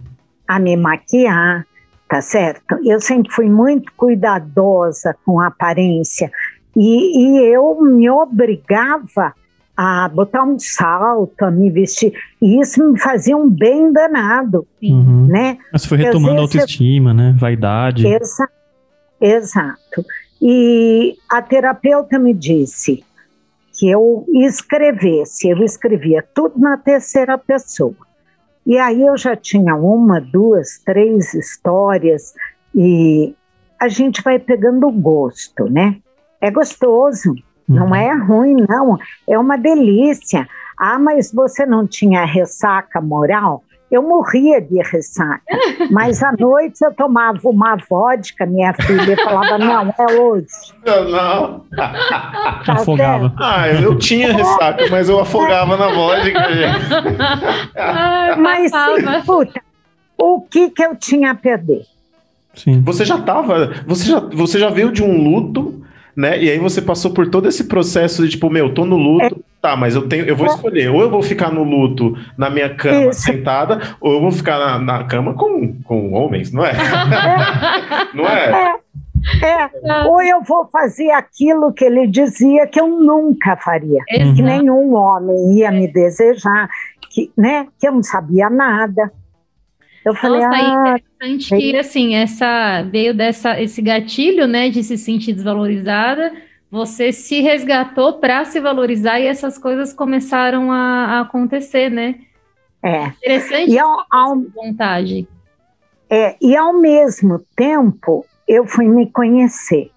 a me maquiar, tá certo? Eu sempre fui muito cuidadosa com a aparência. E, e eu me obrigava a botar um salto, a me vestir. E isso me fazia um bem danado, Uhum. né? Mas foi retomando a vezes eu- autoestima, né? Vaidade. Exa exato. E a terapeuta me disse que eu escrevesse, eu escrevia tudo na terceira pessoa. E aí eu já tinha uma, duas, três histórias e a gente vai pegando gosto, né? É gostoso, não Uhum. é ruim, não. É uma delícia. Ah, mas você não tinha ressaca moral? Eu morria de ressaca. <laughs> Mas à noite eu tomava uma vodka, minha filha falava: não, é hoje. Não, não. Tá Afogava. certo? Ah, eu tinha ressaca, mas eu afogava na vodka, gente. Ah, Mas, puta, o que, que eu tinha a perder? Sim. Você já tava. Você já, você já veio de um luto, né? E aí você passou por todo esse processo de tipo, meu, tô no luto. Tá, mas eu tenho, eu vou escolher. Ou eu vou ficar no luto na minha cama Isso. sentada, ou eu vou ficar na, na cama com, com homens, não é? <laughs> não é? É, ou eu vou fazer aquilo que ele dizia que eu nunca faria. Que Exato. nenhum homem ia me desejar, que, né, que eu não sabia nada. Eu falei, Nossa, ah, é interessante que assim, essa veio dessa esse gatilho, né, de se sentir desvalorizada. Você se resgatou para se valorizar e essas coisas começaram a, a acontecer, né? é. Interessante E ao, ao, essa vontade. É, e ao mesmo tempo, eu fui me conhecer.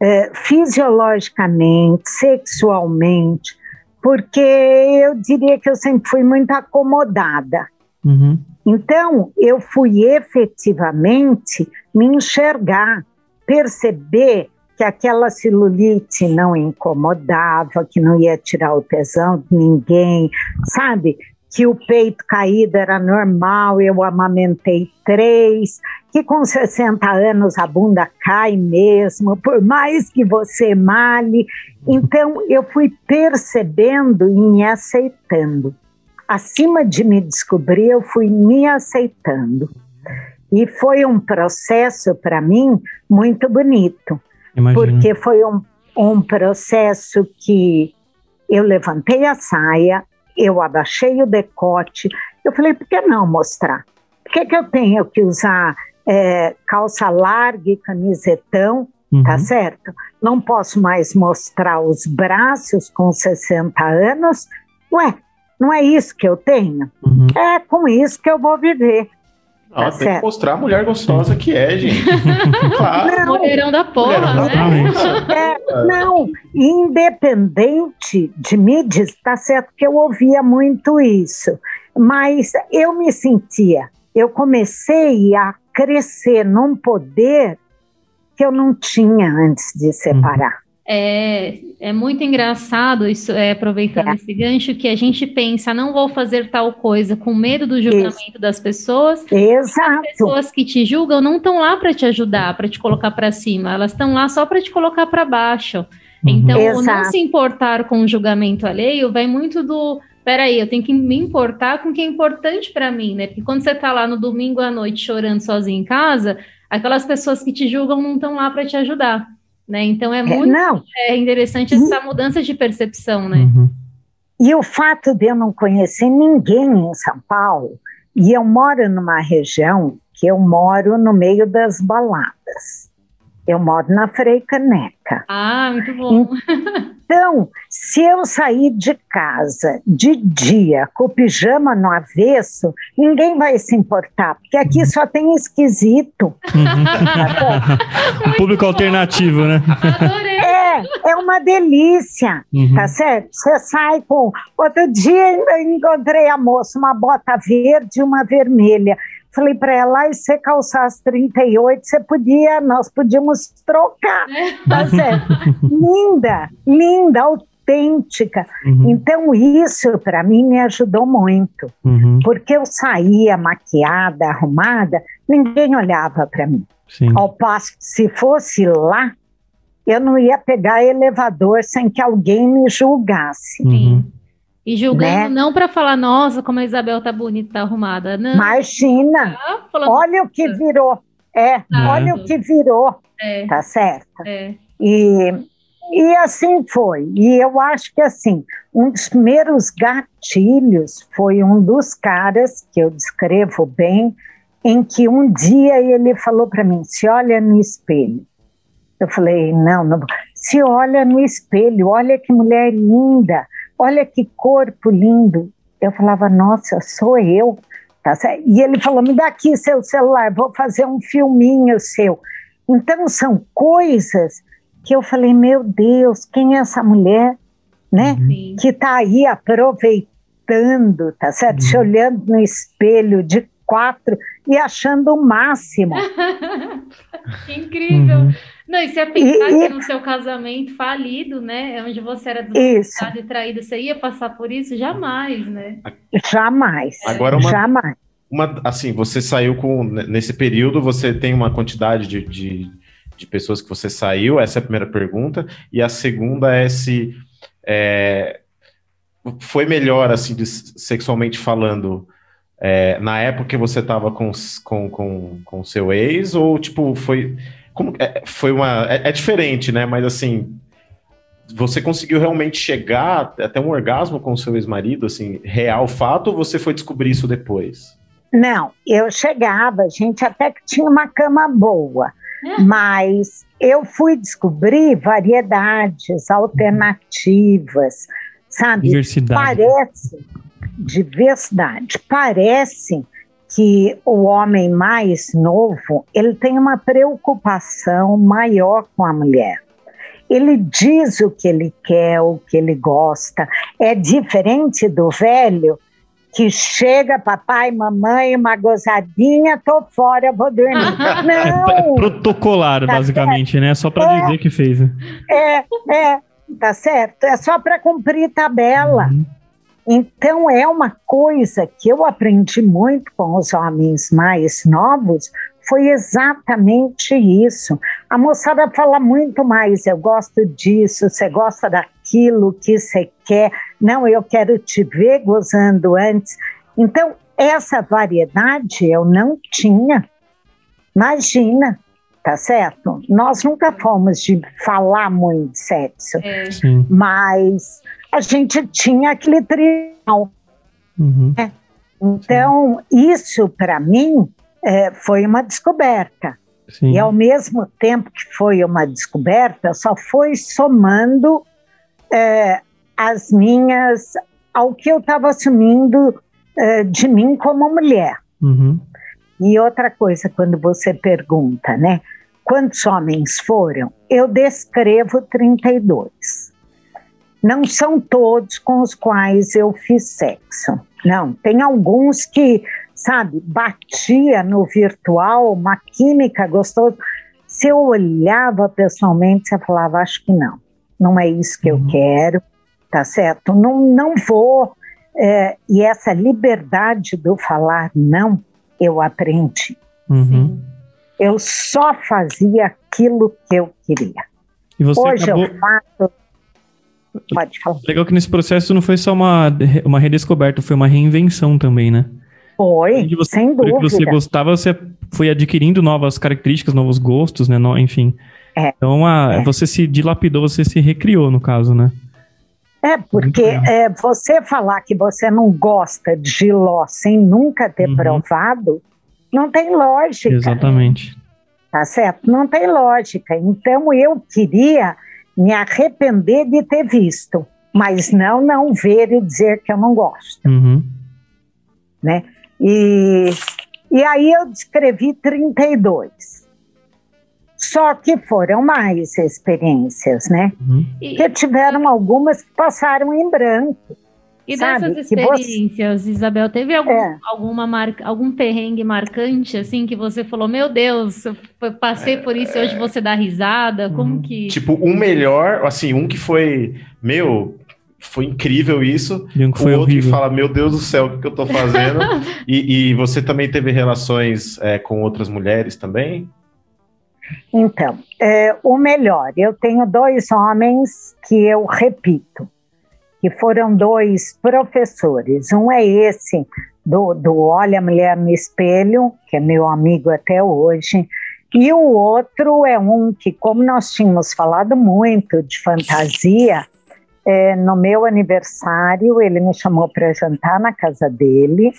É, fisiologicamente, sexualmente, porque eu diria que eu sempre fui muito acomodada. Uhum. Então, eu fui efetivamente me enxergar, perceber que aquela celulite não incomodava, que não ia tirar o tesão de ninguém, sabe? Que o peito caído era normal, eu amamentei três, que com 60 anos a bunda cai mesmo, por mais que você male. Então, eu fui percebendo e me aceitando acima de me descobrir, eu fui me aceitando. E foi um processo para mim muito bonito, Imagina. porque foi um, um processo que eu levantei a saia, eu abaixei o decote, eu falei, por que não mostrar? Por que, que eu tenho que usar é, calça larga e camisetão, uhum. tá certo? Não posso mais mostrar os braços com 60 anos. Ué, não é isso que eu tenho? Uhum. É com isso que eu vou viver. Ah, tá tem certo. que mostrar a mulher gostosa que é, gente. <laughs> claro. Não, Mulherão da porra, né? <laughs> É, não, independente de mídias, tá certo que eu ouvia muito isso, mas eu me sentia, eu comecei a crescer num poder que eu não tinha antes de separar. É, é muito engraçado isso, é, aproveitando é. esse gancho, que a gente pensa, não vou fazer tal coisa com medo do julgamento isso. das pessoas. Exato. As pessoas que te julgam não estão lá para te ajudar, para te colocar para cima, elas estão lá só para te colocar para baixo. Uhum. Então, Exato. não se importar com o julgamento alheio vai muito do peraí, eu tenho que me importar com o que é importante para mim, né? Porque quando você tá lá no domingo à noite chorando sozinho em casa, aquelas pessoas que te julgam não estão lá para te ajudar, né? Então é, é muito é, é interessante essa mudança de percepção, né? Uhum. E o fato de eu não conhecer ninguém em São Paulo, e eu moro numa região que eu moro no meio das baladas. Eu moro na Frei Caneca. Ah, muito bom. <laughs> Então, se eu sair de casa de dia com o pijama no avesso, ninguém vai se importar, porque aqui só tem esquisito. um <laughs> público alternativo, né? Adorei. É, é uma delícia, uhum. tá certo? Você sai com. Outro dia eu encontrei a moça, uma bota verde e uma vermelha. Falei para ela, e se você calçasse 38, você podia, nós podíamos trocar, tá certo? linda, linda, autêntica. Uhum. Então, isso para mim me ajudou muito, uhum. porque eu saía maquiada, arrumada, ninguém olhava para mim. Sim. Ao passo que se fosse lá, eu não ia pegar elevador sem que alguém me julgasse. Uhum. E julgando né? não para falar, nossa, como a Isabel tá bonita, tá arrumada. Não. Imagina! Tá olha o que virou. É, tá. olha o que virou. É. Tá certo? É. E, e assim foi. E eu acho que assim, um dos primeiros gatilhos foi um dos caras que eu descrevo bem, em que um dia ele falou para mim: se olha no espelho. Eu falei: não, não. Se olha no espelho, olha que mulher linda olha que corpo lindo. Eu falava, nossa, sou eu. Tá e ele falou, me dá aqui seu celular, vou fazer um filminho seu. Então, são coisas que eu falei, meu Deus, quem é essa mulher, né? Uhum. Que está aí aproveitando, tá certo? Se uhum. olhando no espelho de quatro e achando o máximo. <laughs> que incrível. Uhum. Não, e você ia pensar e, que no seu casamento falido, né? Onde você era desvalorizado e traído, você ia passar por isso? Jamais, né? Jamais. Agora uma, jamais. Uma, assim, você saiu com. Nesse período, você tem uma quantidade de, de, de pessoas que você saiu? Essa é a primeira pergunta. E a segunda é se. É, foi melhor, assim, de, sexualmente falando, é, na época que você estava com, com, com, com seu ex, ou tipo, foi como, é, foi uma. É, é, diferente, né? Mas assim. Você conseguiu realmente chegar até um orgasmo com o seu ex-marido, assim, real fato, ou você foi descobrir isso depois? Não, eu chegava, a gente até que tinha uma cama boa, é. mas eu fui descobrir variedades, alternativas, sabe? Diversidade. Parece, diversidade, parece que o homem mais novo ele tem uma preocupação maior com a mulher. Ele diz o que ele quer, o que ele gosta. É diferente do velho que chega, papai, mamãe, uma gozadinha, tô fora, vou dormir. <laughs> Não! Protocolar, tá basicamente, certo? né? Só para é, dizer que fez. É, é, tá certo. É só para cumprir tabela. Uhum. Então, é uma coisa que eu aprendi muito com os homens mais novos, foi exatamente isso. A moçada fala muito mais, eu gosto disso, você gosta daquilo que você quer, não, eu quero te ver gozando antes. Então, essa variedade eu não tinha. Imagina, tá certo? Nós nunca fomos de falar muito de sexo, É, Sim. mas a gente tinha aquele tribunal. Uhum. Então, isso para mim é, foi uma descoberta. Sim. E ao mesmo tempo que foi uma descoberta, só foi somando é, as minhas, ao que eu estava assumindo é, de mim como mulher. Uhum. E outra coisa, quando você pergunta, né? Quantos homens foram? Eu descrevo 32. Não são todos com os quais eu fiz sexo. Não, tem alguns que, sabe, batia no virtual, uma química gostosa. Se eu olhava pessoalmente, você falava, acho que não. Não é isso que eu Uhum. quero, tá certo? Não, não vou. é, e essa liberdade do falar não, eu aprendi. Uhum. Eu só fazia aquilo que eu queria. E você Hoje acabou. eu faço. Pode falar. Legal que nesse processo não foi só uma, uma redescoberta, foi uma reinvenção também, né? Foi, de você, sem pelo que você dúvida. gostava, você foi adquirindo novas características, novos gostos, né? No- enfim. É. Então, a, É. você se dilapidou, você se recriou, no caso, né? É, porque é, você falar que você não gosta de giló sem nunca ter Uhum. provado, não tem lógica. Exatamente. Tá certo? Não tem lógica. Então eu queria me arrepender de ter visto, mas não não ver e dizer que eu não gosto. Uhum. E, e aí eu descrevi 32. Só que foram mais experiências, né? Uhum. E, Porque tiveram algumas que passaram em branco. E sabe, dessas que você- experiências, Isabel, teve algum, É. alguma marca, algum perrengue marcante, assim, que você falou, meu Deus, eu passei por isso e hoje você dá risada? Como Uhum. que... Tipo, um melhor, assim, um que foi, meu, foi incrível isso. E um que o foi outro que horrível. fala, meu Deus do céu, o que, que eu tô fazendo? <laughs> e, e você também teve relações é, com outras mulheres também? Então, é, o melhor, eu tenho dois homens que eu repito, que foram dois professores. Um é esse do, do Olha a Mulher no Espelho, que é meu amigo até hoje, e o outro é um que, como nós tínhamos falado muito de fantasia, é, no meu aniversário ele me chamou para jantar na casa dele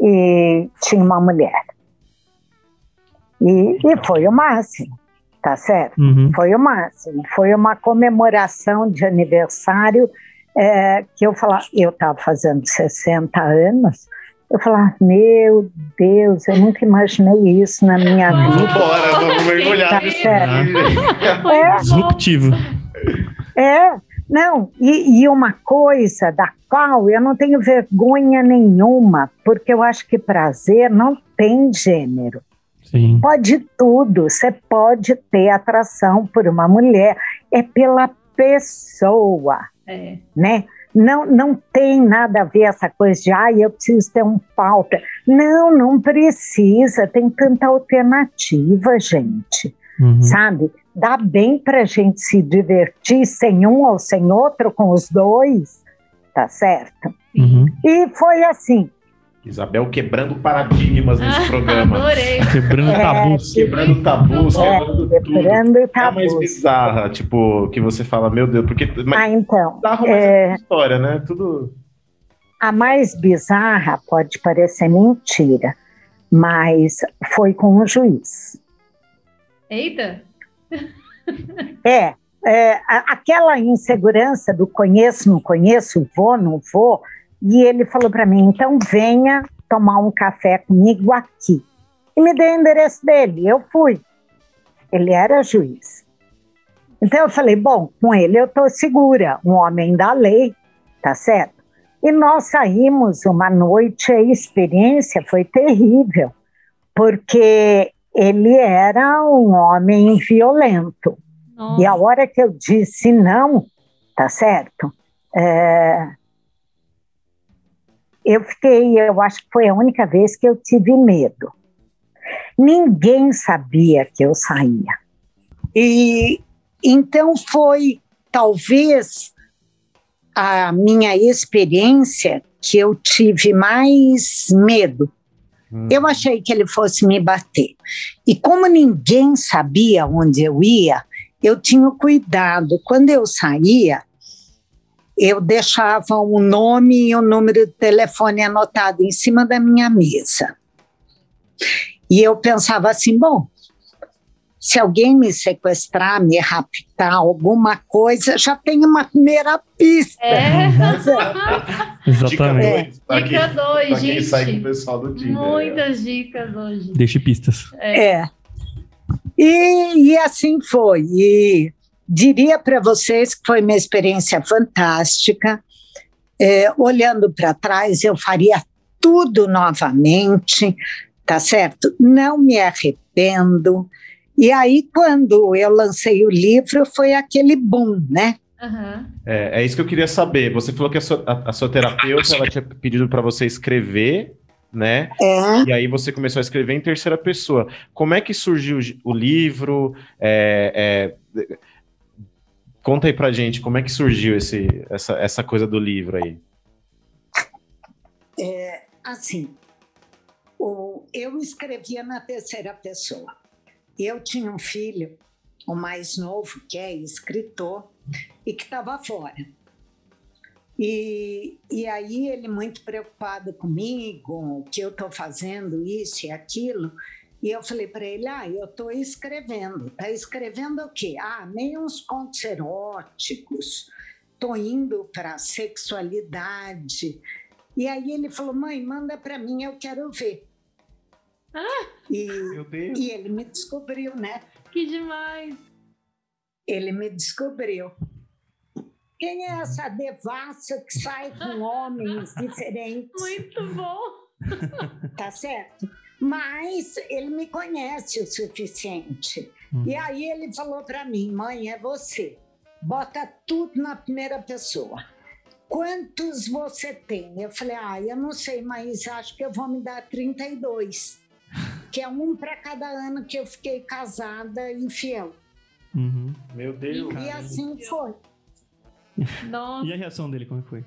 e tinha uma mulher. E, e foi o máximo, tá certo? Uhum. Foi o máximo. Foi uma comemoração de aniversário é, que eu falava, eu estava fazendo 60 anos, eu falava, meu Deus, eu nunca imaginei isso na minha vida. Bora, vamos mergulhar Tá certo. vídeo. Disruptivo. É, não, e, e uma coisa da qual eu não tenho vergonha nenhuma, porque eu acho que prazer não tem gênero. Sim. Pode tudo, você pode ter atração por uma mulher, é pela pessoa, É. né? Não, não tem nada a ver essa coisa de, ai, eu preciso ter um pau. Não, não precisa, tem tanta alternativa, gente, Uhum. sabe? Dá bem pra gente se divertir sem um ou sem outro, com os dois, tá certo? Uhum. E foi assim, Isabel quebrando paradigmas nesse programa. Adorei. <laughs> Quebrando É, tabus. Quebrando tabus, é, quebrando tudo. quebrando É a mais tabus. bizarra, tipo, que você fala, meu Deus, porque. Mas Ah, então, bizarro, mas é, é história, né? Tudo. A mais bizarra pode parecer mentira, mas foi com um juiz. Eita. É, é, aquela insegurança do conheço, não conheço, vou, não vou, e ele falou para mim: então venha tomar um café comigo aqui. E me deu o endereço dele, eu fui. Ele era juiz. Então eu falei: bom, com ele eu estou segura, um homem da lei, tá certo? E nós saímos uma noite, a experiência foi terrível, porque ele era um homem violento. E a Nossa. hora que eu disse não, tá certo? É, eu fiquei, eu acho que foi a única vez que eu tive medo. Ninguém sabia que eu saía. E então foi talvez a minha experiência que eu tive mais medo, Hum. Eu achei que ele fosse me bater. E como ninguém sabia onde eu ia, eu tinha cuidado. Quando eu saía, eu deixava o nome e o número de telefone anotado em cima da minha mesa. E eu pensava assim: bom, se alguém me sequestrar, me raptar, alguma coisa, já tem uma primeira pista. É. <laughs> Exatamente. Dica 2, gente. sai com o pessoal do dia. Muitas dicas hoje. Deixe pistas. É. é. E, e assim foi. E diria para vocês que foi uma experiência fantástica. É, olhando para trás, eu faria tudo novamente, tá certo? Não me arrependo. E aí, quando eu lancei o livro, foi aquele boom, né? Uhum. É, é, isso que eu queria saber. Você falou que a sua, a, a sua terapeuta ela tinha pedido para você escrever, né? É. E aí você começou a escrever em terceira pessoa. Como é que surgiu o livro? É, é, conta aí pra gente como é que surgiu esse, essa, essa coisa do livro aí. É, assim, o, eu escrevia na terceira pessoa. Eu tinha um filho, o mais novo, que é escritor, e que estava fora. E, e aí ele muito preocupado comigo, que eu estou fazendo isso e aquilo. E eu falei para ele, ah, eu estou escrevendo. Está escrevendo o quê? Ah, meio uns contos eróticos. Estou indo para sexualidade. E aí ele falou, mãe, manda para mim, eu quero ver. Ah, e, e ele me descobriu, né? Que demais! Ele me descobriu. Quem é essa devassa que sai com <laughs> homens diferentes? Muito bom! Tá certo? Mas ele me conhece o suficiente. Hum. E aí ele falou para mim: mãe, é você. Bota tudo na primeira pessoa. Quantos você tem? Eu falei: ah, eu não sei, mas acho que eu vou me dar 32 <laughs> que é um para cada ano que eu fiquei casada e fiel. Uhum. Meu Deus. E, e assim foi. Nossa. <laughs> E a reação dele, como é foi?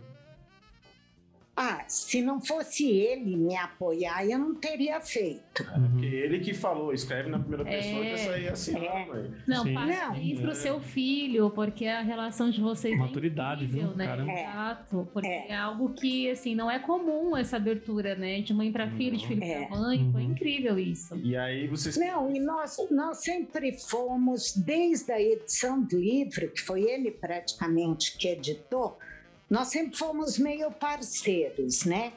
Ah, se não fosse ele me apoiar, eu não teria feito. É, porque ele que falou, escreve na primeira pessoa é, que sair assim. É. Não, parabéns pro seu filho, porque a relação de vocês Maturidade, é incrível, viu? né? Exato, porque é. é. algo que, assim, não é comum essa abertura, né? De mãe para filho, de filho é. para mãe. Uhum. Foi incrível isso. E aí vocês... Não, e nós, nós sempre fomos, desde a edição do livro, que foi ele praticamente que editou, nós sempre fomos meio parceiros, né?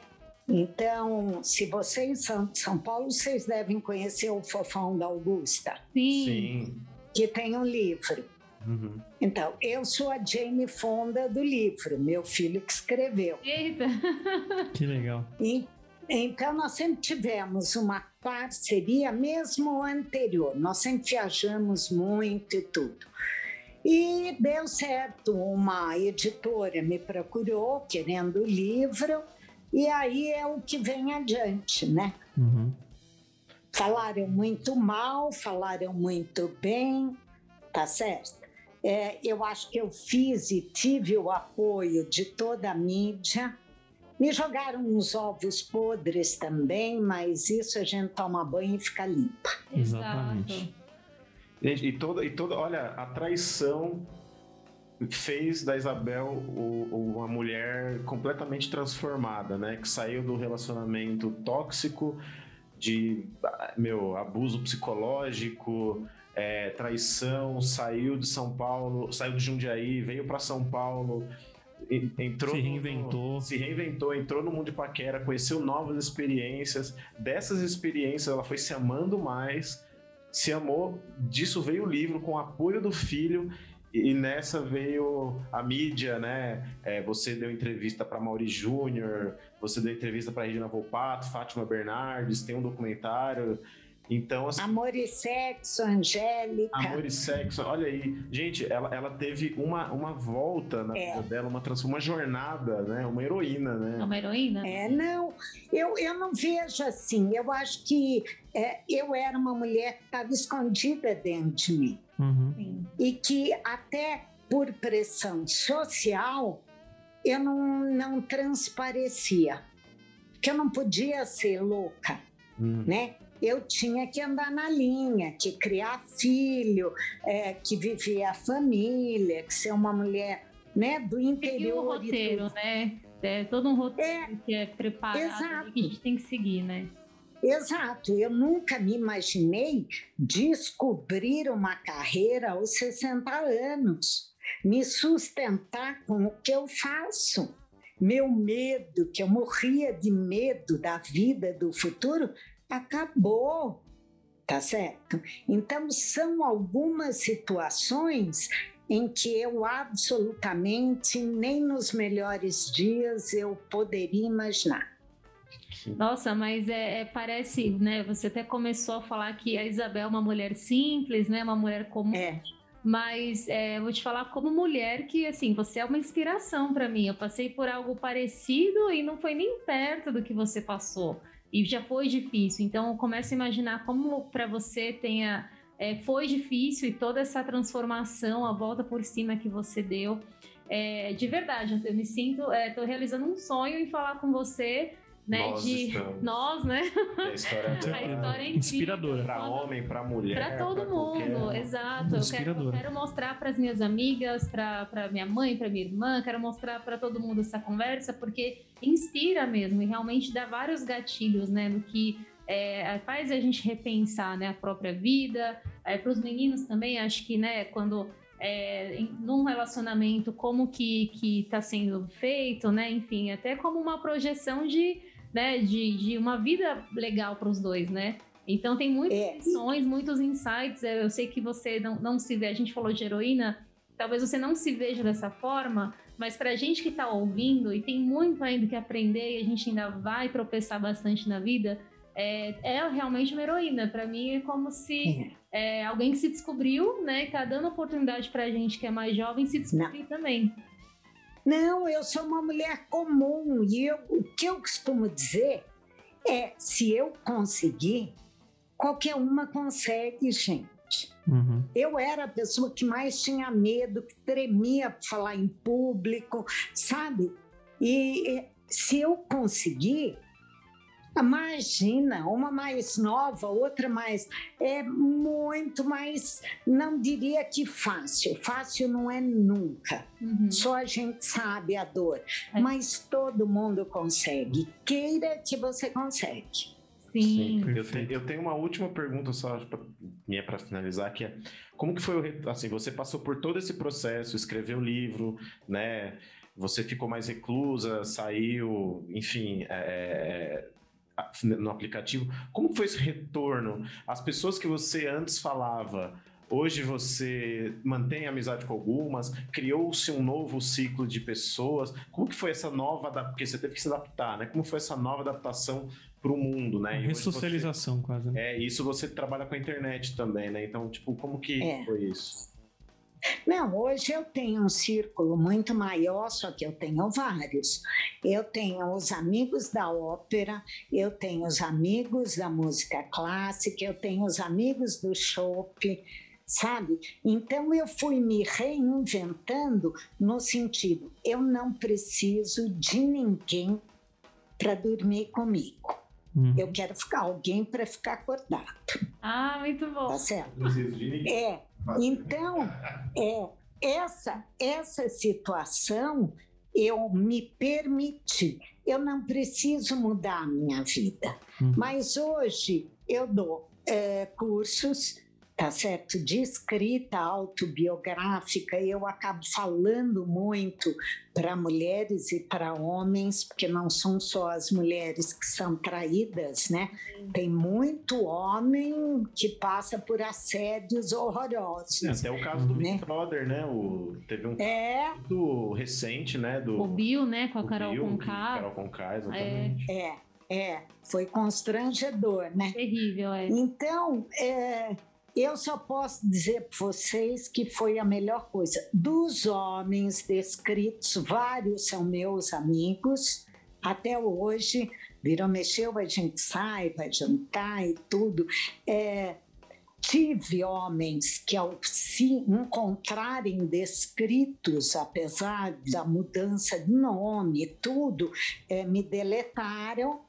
Então, se vocês são de São Paulo, vocês devem conhecer o Fofão da Augusta. Sim. Sim. Que tem um livro. Uhum. Então, eu sou a Jane Fonda do livro, meu filho que escreveu. Eita! <laughs> Que legal. E, então, nós sempre tivemos uma parceria, mesmo anterior. Nós sempre viajamos muito e tudo. E deu certo, uma editora me procurou querendo o livro, e aí é o que vem adiante, né? Uhum. Falaram muito mal, falaram muito bem, tá certo? É, eu acho que eu fiz e tive o apoio de toda a mídia. Me jogaram uns ovos podres também, mas isso a gente toma banho e fica limpa. Exatamente. Gente, e toda, e toda, olha, a traição fez da Isabel uma mulher completamente transformada, né? Que saiu do relacionamento tóxico, de meu abuso psicológico, é, traição, saiu de São Paulo, saiu de Jundiaí, veio para São Paulo, entrou se reinventou, no, se reinventou, entrou no mundo de paquera, conheceu novas experiências. Dessas experiências, ela foi se amando mais se amou, disso veio o livro com o apoio do filho e nessa veio a mídia, né? É, você deu entrevista para Mauri Júnior, você deu entrevista para Regina Volpato, Fátima Bernardes, tem um documentário. Então, assim, Amor e Sexo, Angélica. Amor e Sexo, olha aí. Gente, ela, ela teve uma, uma volta na é. vida dela, uma, uma jornada, né? Uma heroína, né? É uma heroína? É, não. Eu, eu não vejo assim. Eu acho que é, eu era uma mulher que estava escondida dentro de mim. Uhum. E que até por pressão social, eu não, não transparecia. Que eu não podia ser louca hum. né? Eu tinha que andar na linha, que criar filho, é, que viver a família, que ser uma mulher né, do interior. E o roteiro, né? É todo um roteiro é, que é preparado exato. que a gente tem que seguir, né? Exato, eu nunca me imaginei descobrir uma carreira aos 60 anos, me sustentar com o que eu faço. Meu medo, que eu morria de medo da vida, do futuro, acabou, tá certo? Então, são algumas situações em que eu absolutamente, nem nos melhores dias, eu poderia imaginar. Nossa, mas é, é, parece, né? Você até começou a falar que a Isabel é uma mulher simples, né? Uma mulher comum. É. Mas é, vou te falar como mulher que, assim, você é uma inspiração para mim. Eu passei por algo parecido e não foi nem perto do que você passou. E já foi difícil. Então, eu começo a imaginar como para você tenha é, foi difícil e toda essa transformação, a volta por cima que você deu. É, de verdade, eu me sinto, estou é, realizando um sonho em falar com você né? Nós de estamos. nós, né? a história, a história é <laughs> inspiradora. Para homem, para mulher. Para todo pra mundo, qualquer... exato. Eu quero, eu quero, mostrar para as minhas amigas, para minha mãe, para minha irmã, quero mostrar para todo mundo essa conversa, porque inspira mesmo e realmente dá vários gatilhos, né? No que é, faz a gente repensar né, a própria vida. É, para os meninos também, acho que né, quando é, em, num relacionamento, como que está sendo feito, né? Enfim, até como uma projeção de né, de, de uma vida legal para os dois, né? Então tem muitas é. lições, muitos insights. Eu sei que você não, não se vê, a gente falou de heroína, talvez você não se veja dessa forma, mas para a gente que está ouvindo e tem muito ainda que aprender e a gente ainda vai tropeçar bastante na vida, é, é realmente uma heroína. Para mim é como se é, alguém que se descobriu, né, está dando oportunidade para a gente que é mais jovem se descobrir não. também. Não, eu sou uma mulher comum e eu, o que eu costumo dizer é: se eu conseguir, qualquer uma consegue, gente. Uhum. Eu era a pessoa que mais tinha medo, que tremia para falar em público, sabe? E se eu conseguir, Imagina, uma mais nova, outra mais. É muito mais, não diria que fácil. Fácil não é nunca. Uhum. Só a gente sabe a dor. É. Mas todo mundo consegue. Queira que você consegue. Sim. Sim eu, te, eu, tenho uma última pergunta só pra, minha para finalizar, que é como que foi o assim, você passou por todo esse processo, escreveu o livro, né? Você ficou mais reclusa, saiu, enfim, é, é no aplicativo. Como foi esse retorno? As pessoas que você antes falava, hoje você mantém amizade com algumas, criou-se um novo ciclo de pessoas. Como que foi essa nova, porque você teve que se adaptar, né? Como foi essa nova adaptação para o mundo, né? Ressocialização você, quase. Né? É, isso você trabalha com a internet também, né? Então, tipo, como que é. foi isso? Não, hoje eu tenho um círculo muito maior, só que eu tenho vários. Eu tenho os amigos da ópera, eu tenho os amigos da música clássica, eu tenho os amigos do chopp, sabe? Então eu fui me reinventando no sentido, eu não preciso de ninguém para dormir comigo. Uhum. Eu quero ficar alguém para ficar acordado. Ah, muito bom. Tá certo? É, então, é, essa, essa situação eu me permiti. Eu não preciso mudar a minha vida, uhum. mas hoje eu dou é, cursos tá certo? De escrita autobiográfica, eu acabo falando muito para mulheres e para homens, porque não são só as mulheres que são traídas, né? Tem muito homem que passa por assédios horrorosos. É, até o caso do né? Big Brother, né? O, teve um é. muito recente, né? Do, o Bill, né? Com a Carol Bill, Conká. Carol Conká, exatamente. É. é. É, foi constrangedor, né? Terrível, é. Então, é, eu só posso dizer para vocês que foi a melhor coisa. Dos homens descritos, vários são meus amigos. Até hoje, virou mexeu, a gente sai, vai jantar e tudo. É, tive homens que, ao se encontrarem descritos, apesar da mudança de nome e tudo, é, me deletaram,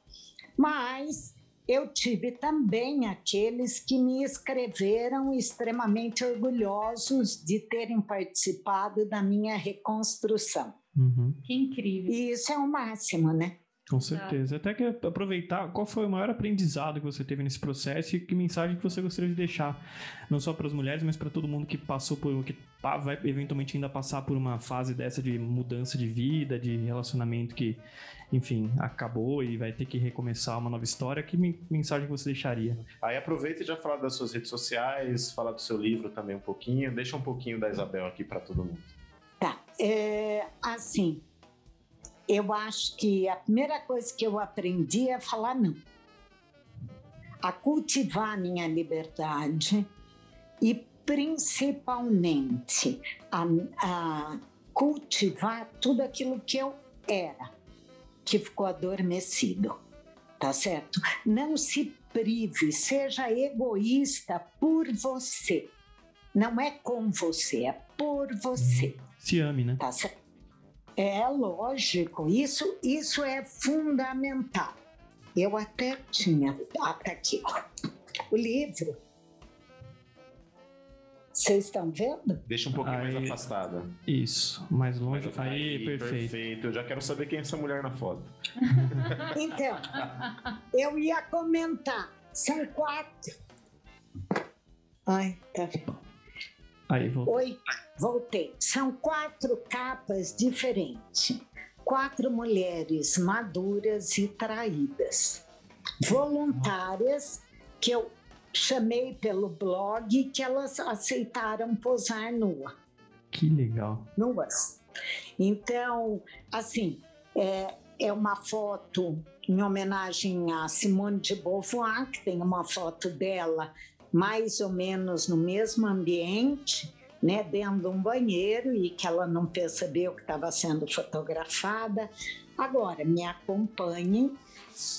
mas eu tive também aqueles que me escreveram extremamente orgulhosos de terem participado da minha reconstrução. Uhum. Que incrível. E isso é o máximo, né? Com certeza. Até que aproveitar, qual foi o maior aprendizado que você teve nesse processo e que mensagem que você gostaria de deixar, não só para as mulheres, mas para todo mundo que passou por, que vai eventualmente ainda passar por uma fase dessa de mudança de vida, de relacionamento que, enfim, acabou e vai ter que recomeçar uma nova história. Que mensagem você deixaria? Aí aproveita e já fala das suas redes sociais, fala do seu livro também um pouquinho, deixa um pouquinho da Isabel aqui para todo mundo. Tá, é, assim, eu acho que a primeira coisa que eu aprendi é falar não. A cultivar a minha liberdade e principalmente a, a cultivar tudo aquilo que eu era, que ficou adormecido. Tá certo? Não se prive, seja egoísta por você. Não é com você, é por você. Se ame, né? Tá certo? É lógico, isso, isso é fundamental. Eu até tinha, até aqui, ó, o livro. Vocês estão vendo? Deixa um pouquinho aí, mais afastada. Isso, mais longe. Aí, aí perfeito. perfeito. Eu já quero saber quem é essa mulher na foto. <laughs> então, eu ia comentar. São quatro. Ai, tá vendo? Aí, voltei. Oi, voltei. São quatro capas diferentes. Quatro mulheres maduras e traídas. Voluntárias que eu chamei pelo blog que elas aceitaram posar nua. Que legal. Nuas. Então, assim, é, é uma foto em homenagem a Simone de Beauvoir, que tem uma foto dela mais ou menos no mesmo ambiente, né, dentro de um banheiro e que ela não percebeu que estava sendo fotografada. Agora, me acompanhe,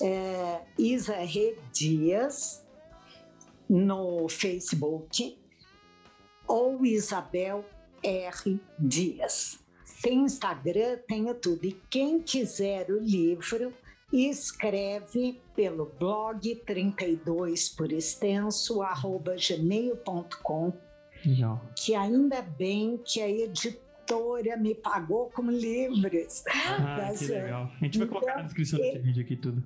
é, Isa Rê Dias no Facebook ou Isabel R. Dias. Tem Instagram, tenho tudo. E quem quiser o livro, escreve pelo blog 32 por extenso arroba gmail.com que ainda bem que a editora me pagou com livros. Ah, tá que legal. A gente vai colocar na descrição desse é, vídeo aqui tudo.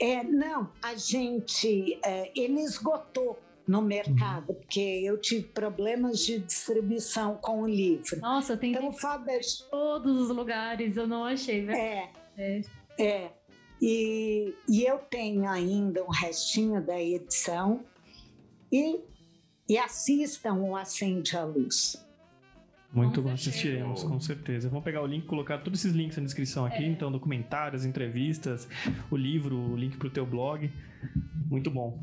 É, não, a gente, é, ele esgotou no mercado, uhum. porque eu tive problemas de distribuição com o livro. Nossa, tem então, de todos os lugares, eu não achei, velho. É, é, é. E, e eu tenho ainda um restinho da edição e, e assistam o Acende a Luz. Muito bom, assistiremos, com certeza. Vamos pegar o link, colocar todos esses links na descrição aqui, é. então documentários, entrevistas, o livro, o link para o teu blog. Muito bom.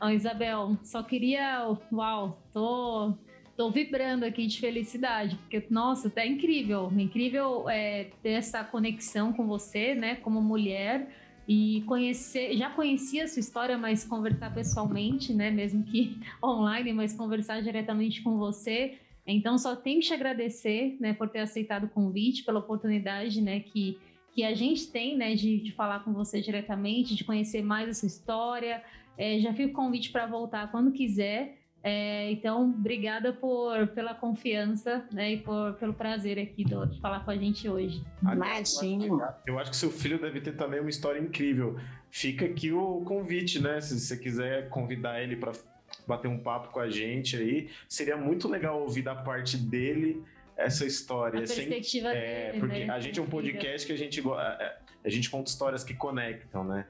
Oh, Isabel, só queria. Uau, tô Tô vibrando aqui de felicidade, porque, nossa, é incrível, incrível é, ter essa conexão com você, né, como mulher, e conhecer, já conhecia a sua história, mas conversar pessoalmente, né, mesmo que <laughs> online, mas conversar diretamente com você. Então, só tenho que te agradecer, né, por ter aceitado o convite, pela oportunidade, né, que, que a gente tem, né, de, de falar com você diretamente, de conhecer mais a sua história. É, já fico convite para voltar quando quiser. É, então, obrigada por, pela confiança né, e por, pelo prazer aqui de, de falar com a gente hoje. Imagina. Eu acho que seu filho deve ter também uma história incrível. Fica aqui o convite, né? Se você quiser convidar ele para bater um papo com a gente aí, seria muito legal ouvir da parte dele essa história. A perspectiva Sem, é, dele, porque né? a gente é um podcast que a gente a gente conta histórias que conectam, né?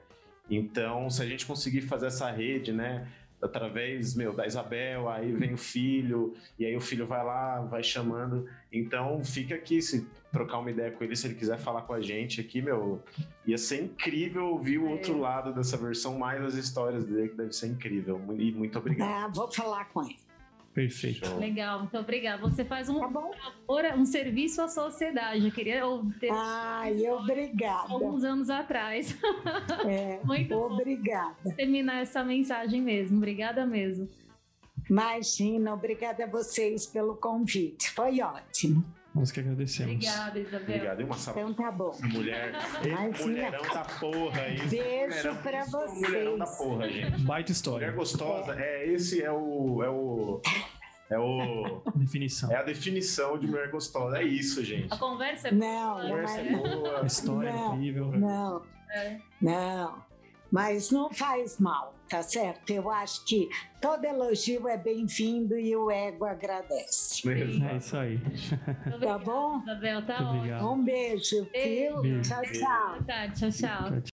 Então, se a gente conseguir fazer essa rede, né? Através, meu, da Isabel, aí vem o filho, e aí o filho vai lá, vai chamando. Então, fica aqui, se trocar uma ideia com ele, se ele quiser falar com a gente aqui, meu, ia ser incrível ouvir o é. outro lado dessa versão, mais as histórias dele, que deve ser incrível. E muito obrigado. Ah, vou falar com ele. Perfeito. Show. Legal, muito obrigada. Você faz um, tá um serviço à sociedade. Eu queria ter. Ai, obrigada. Alguns anos atrás. <laughs> É, muito obrigada. Bom terminar essa mensagem mesmo. Obrigada mesmo. Imagina, obrigada a vocês pelo convite. Foi ótimo. Nós que agradecemos. Obrigada, Isabel. Obrigado. E uma salva. Então tá bom. Mulher, mulherão da porra aí. esse Beijo mulherão, pra é o Mulherão da vocês. porra, gente. Baita história. Mulher gostosa, é, esse é o. É o. É o. <laughs> Definição. É a definição de mulher gostosa. É isso, gente. A conversa é Não, boa, A conversa é né? boa. História Não. incrível. Não, É. não. Mas não faz mal, tá certo? Eu acho que todo elogio é bem-vindo e o ego agradece. Mesmo. É isso aí. Tá bom? Isabel, tá ótimo. Um beijo? Beijo. Tchau, tchau. Tchau, tchau.